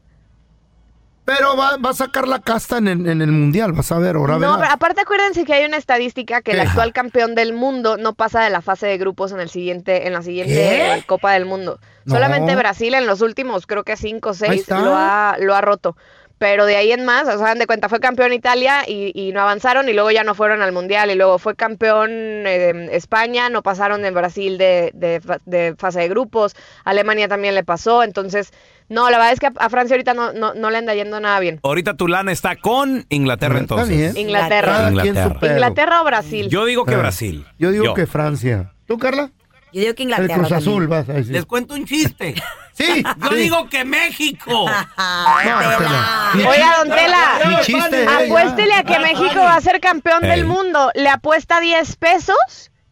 Speaker 2: Pero va, va a sacar la casta en, el- en el mundial, vas a ver, ahora
Speaker 17: No,
Speaker 2: verás.
Speaker 17: aparte acuérdense que hay una estadística que el actual campeón del mundo no pasa de la fase de grupos en el siguiente, en la siguiente
Speaker 2: ¿Qué?
Speaker 17: Copa del Mundo.
Speaker 2: No.
Speaker 17: Solamente Brasil en los últimos, creo que cinco o seis, lo ha, lo ha roto. Pero de ahí en más, o sea, dan de cuenta, fue campeón Italia y, y no avanzaron y luego ya no fueron al Mundial. Y luego fue campeón eh, España, no pasaron en Brasil de, de de fase de grupos. Alemania también le pasó. Entonces, no, la verdad es que a, Francia ahorita no, no, no le anda yendo nada bien.
Speaker 1: Ahorita tu lana está con Inglaterra entonces.
Speaker 2: bien.
Speaker 17: Inglaterra.
Speaker 1: Inglaterra.
Speaker 2: pedo.
Speaker 17: ¿Inglaterra o Brasil?
Speaker 1: Yo digo que
Speaker 2: Ah.
Speaker 1: Brasil.
Speaker 2: Yo digo
Speaker 1: Yo.
Speaker 2: que Francia. ¿Tú, Carla?
Speaker 3: Yo digo que
Speaker 2: El
Speaker 3: Inglaterra.
Speaker 2: Cruz
Speaker 3: también.
Speaker 2: Azul, vas a decir.
Speaker 5: Les cuento un chiste.
Speaker 2: Sí,
Speaker 5: Yo
Speaker 2: sí.
Speaker 5: digo que México.
Speaker 17: Oiga, don Tela,
Speaker 2: Mi chiste,
Speaker 17: apuéstele a que México va a ser campeón
Speaker 1: Ey.
Speaker 17: del mundo. Le apuesta 10 pesos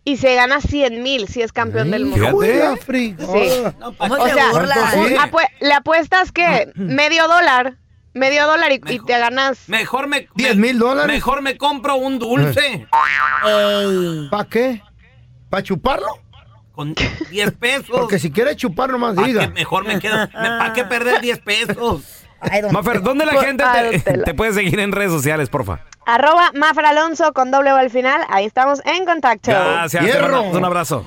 Speaker 17: y se gana 100 mil si es campeón del mundo.
Speaker 1: Fíjate.
Speaker 17: Sí.
Speaker 3: ¿Cómo
Speaker 17: O
Speaker 3: se
Speaker 17: sea, apue- le apuestas que medio dólar, medio dólar y, y te ganas.
Speaker 5: Mejor me.
Speaker 2: 10 mil dólares.
Speaker 5: Mejor me compro un dulce.
Speaker 3: Ey.
Speaker 2: ¿Para qué? ¿Para chuparlo?
Speaker 5: Con 10 pesos.
Speaker 2: Porque si quiere chupar, nomás
Speaker 5: que
Speaker 2: diga.
Speaker 5: mejor me quedo. ¿Para qué perder 10 pesos?
Speaker 1: Mafer, ¿dónde la gente
Speaker 17: ah,
Speaker 1: te, te puede seguir en redes sociales, porfa?
Speaker 17: Arroba Mafra Alonso con doble O al final. Ahí estamos en contacto.
Speaker 1: Gracias, te un abrazo.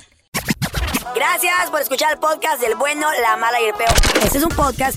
Speaker 3: Gracias por escuchar el podcast del bueno, la mala y el peor. Este es un podcast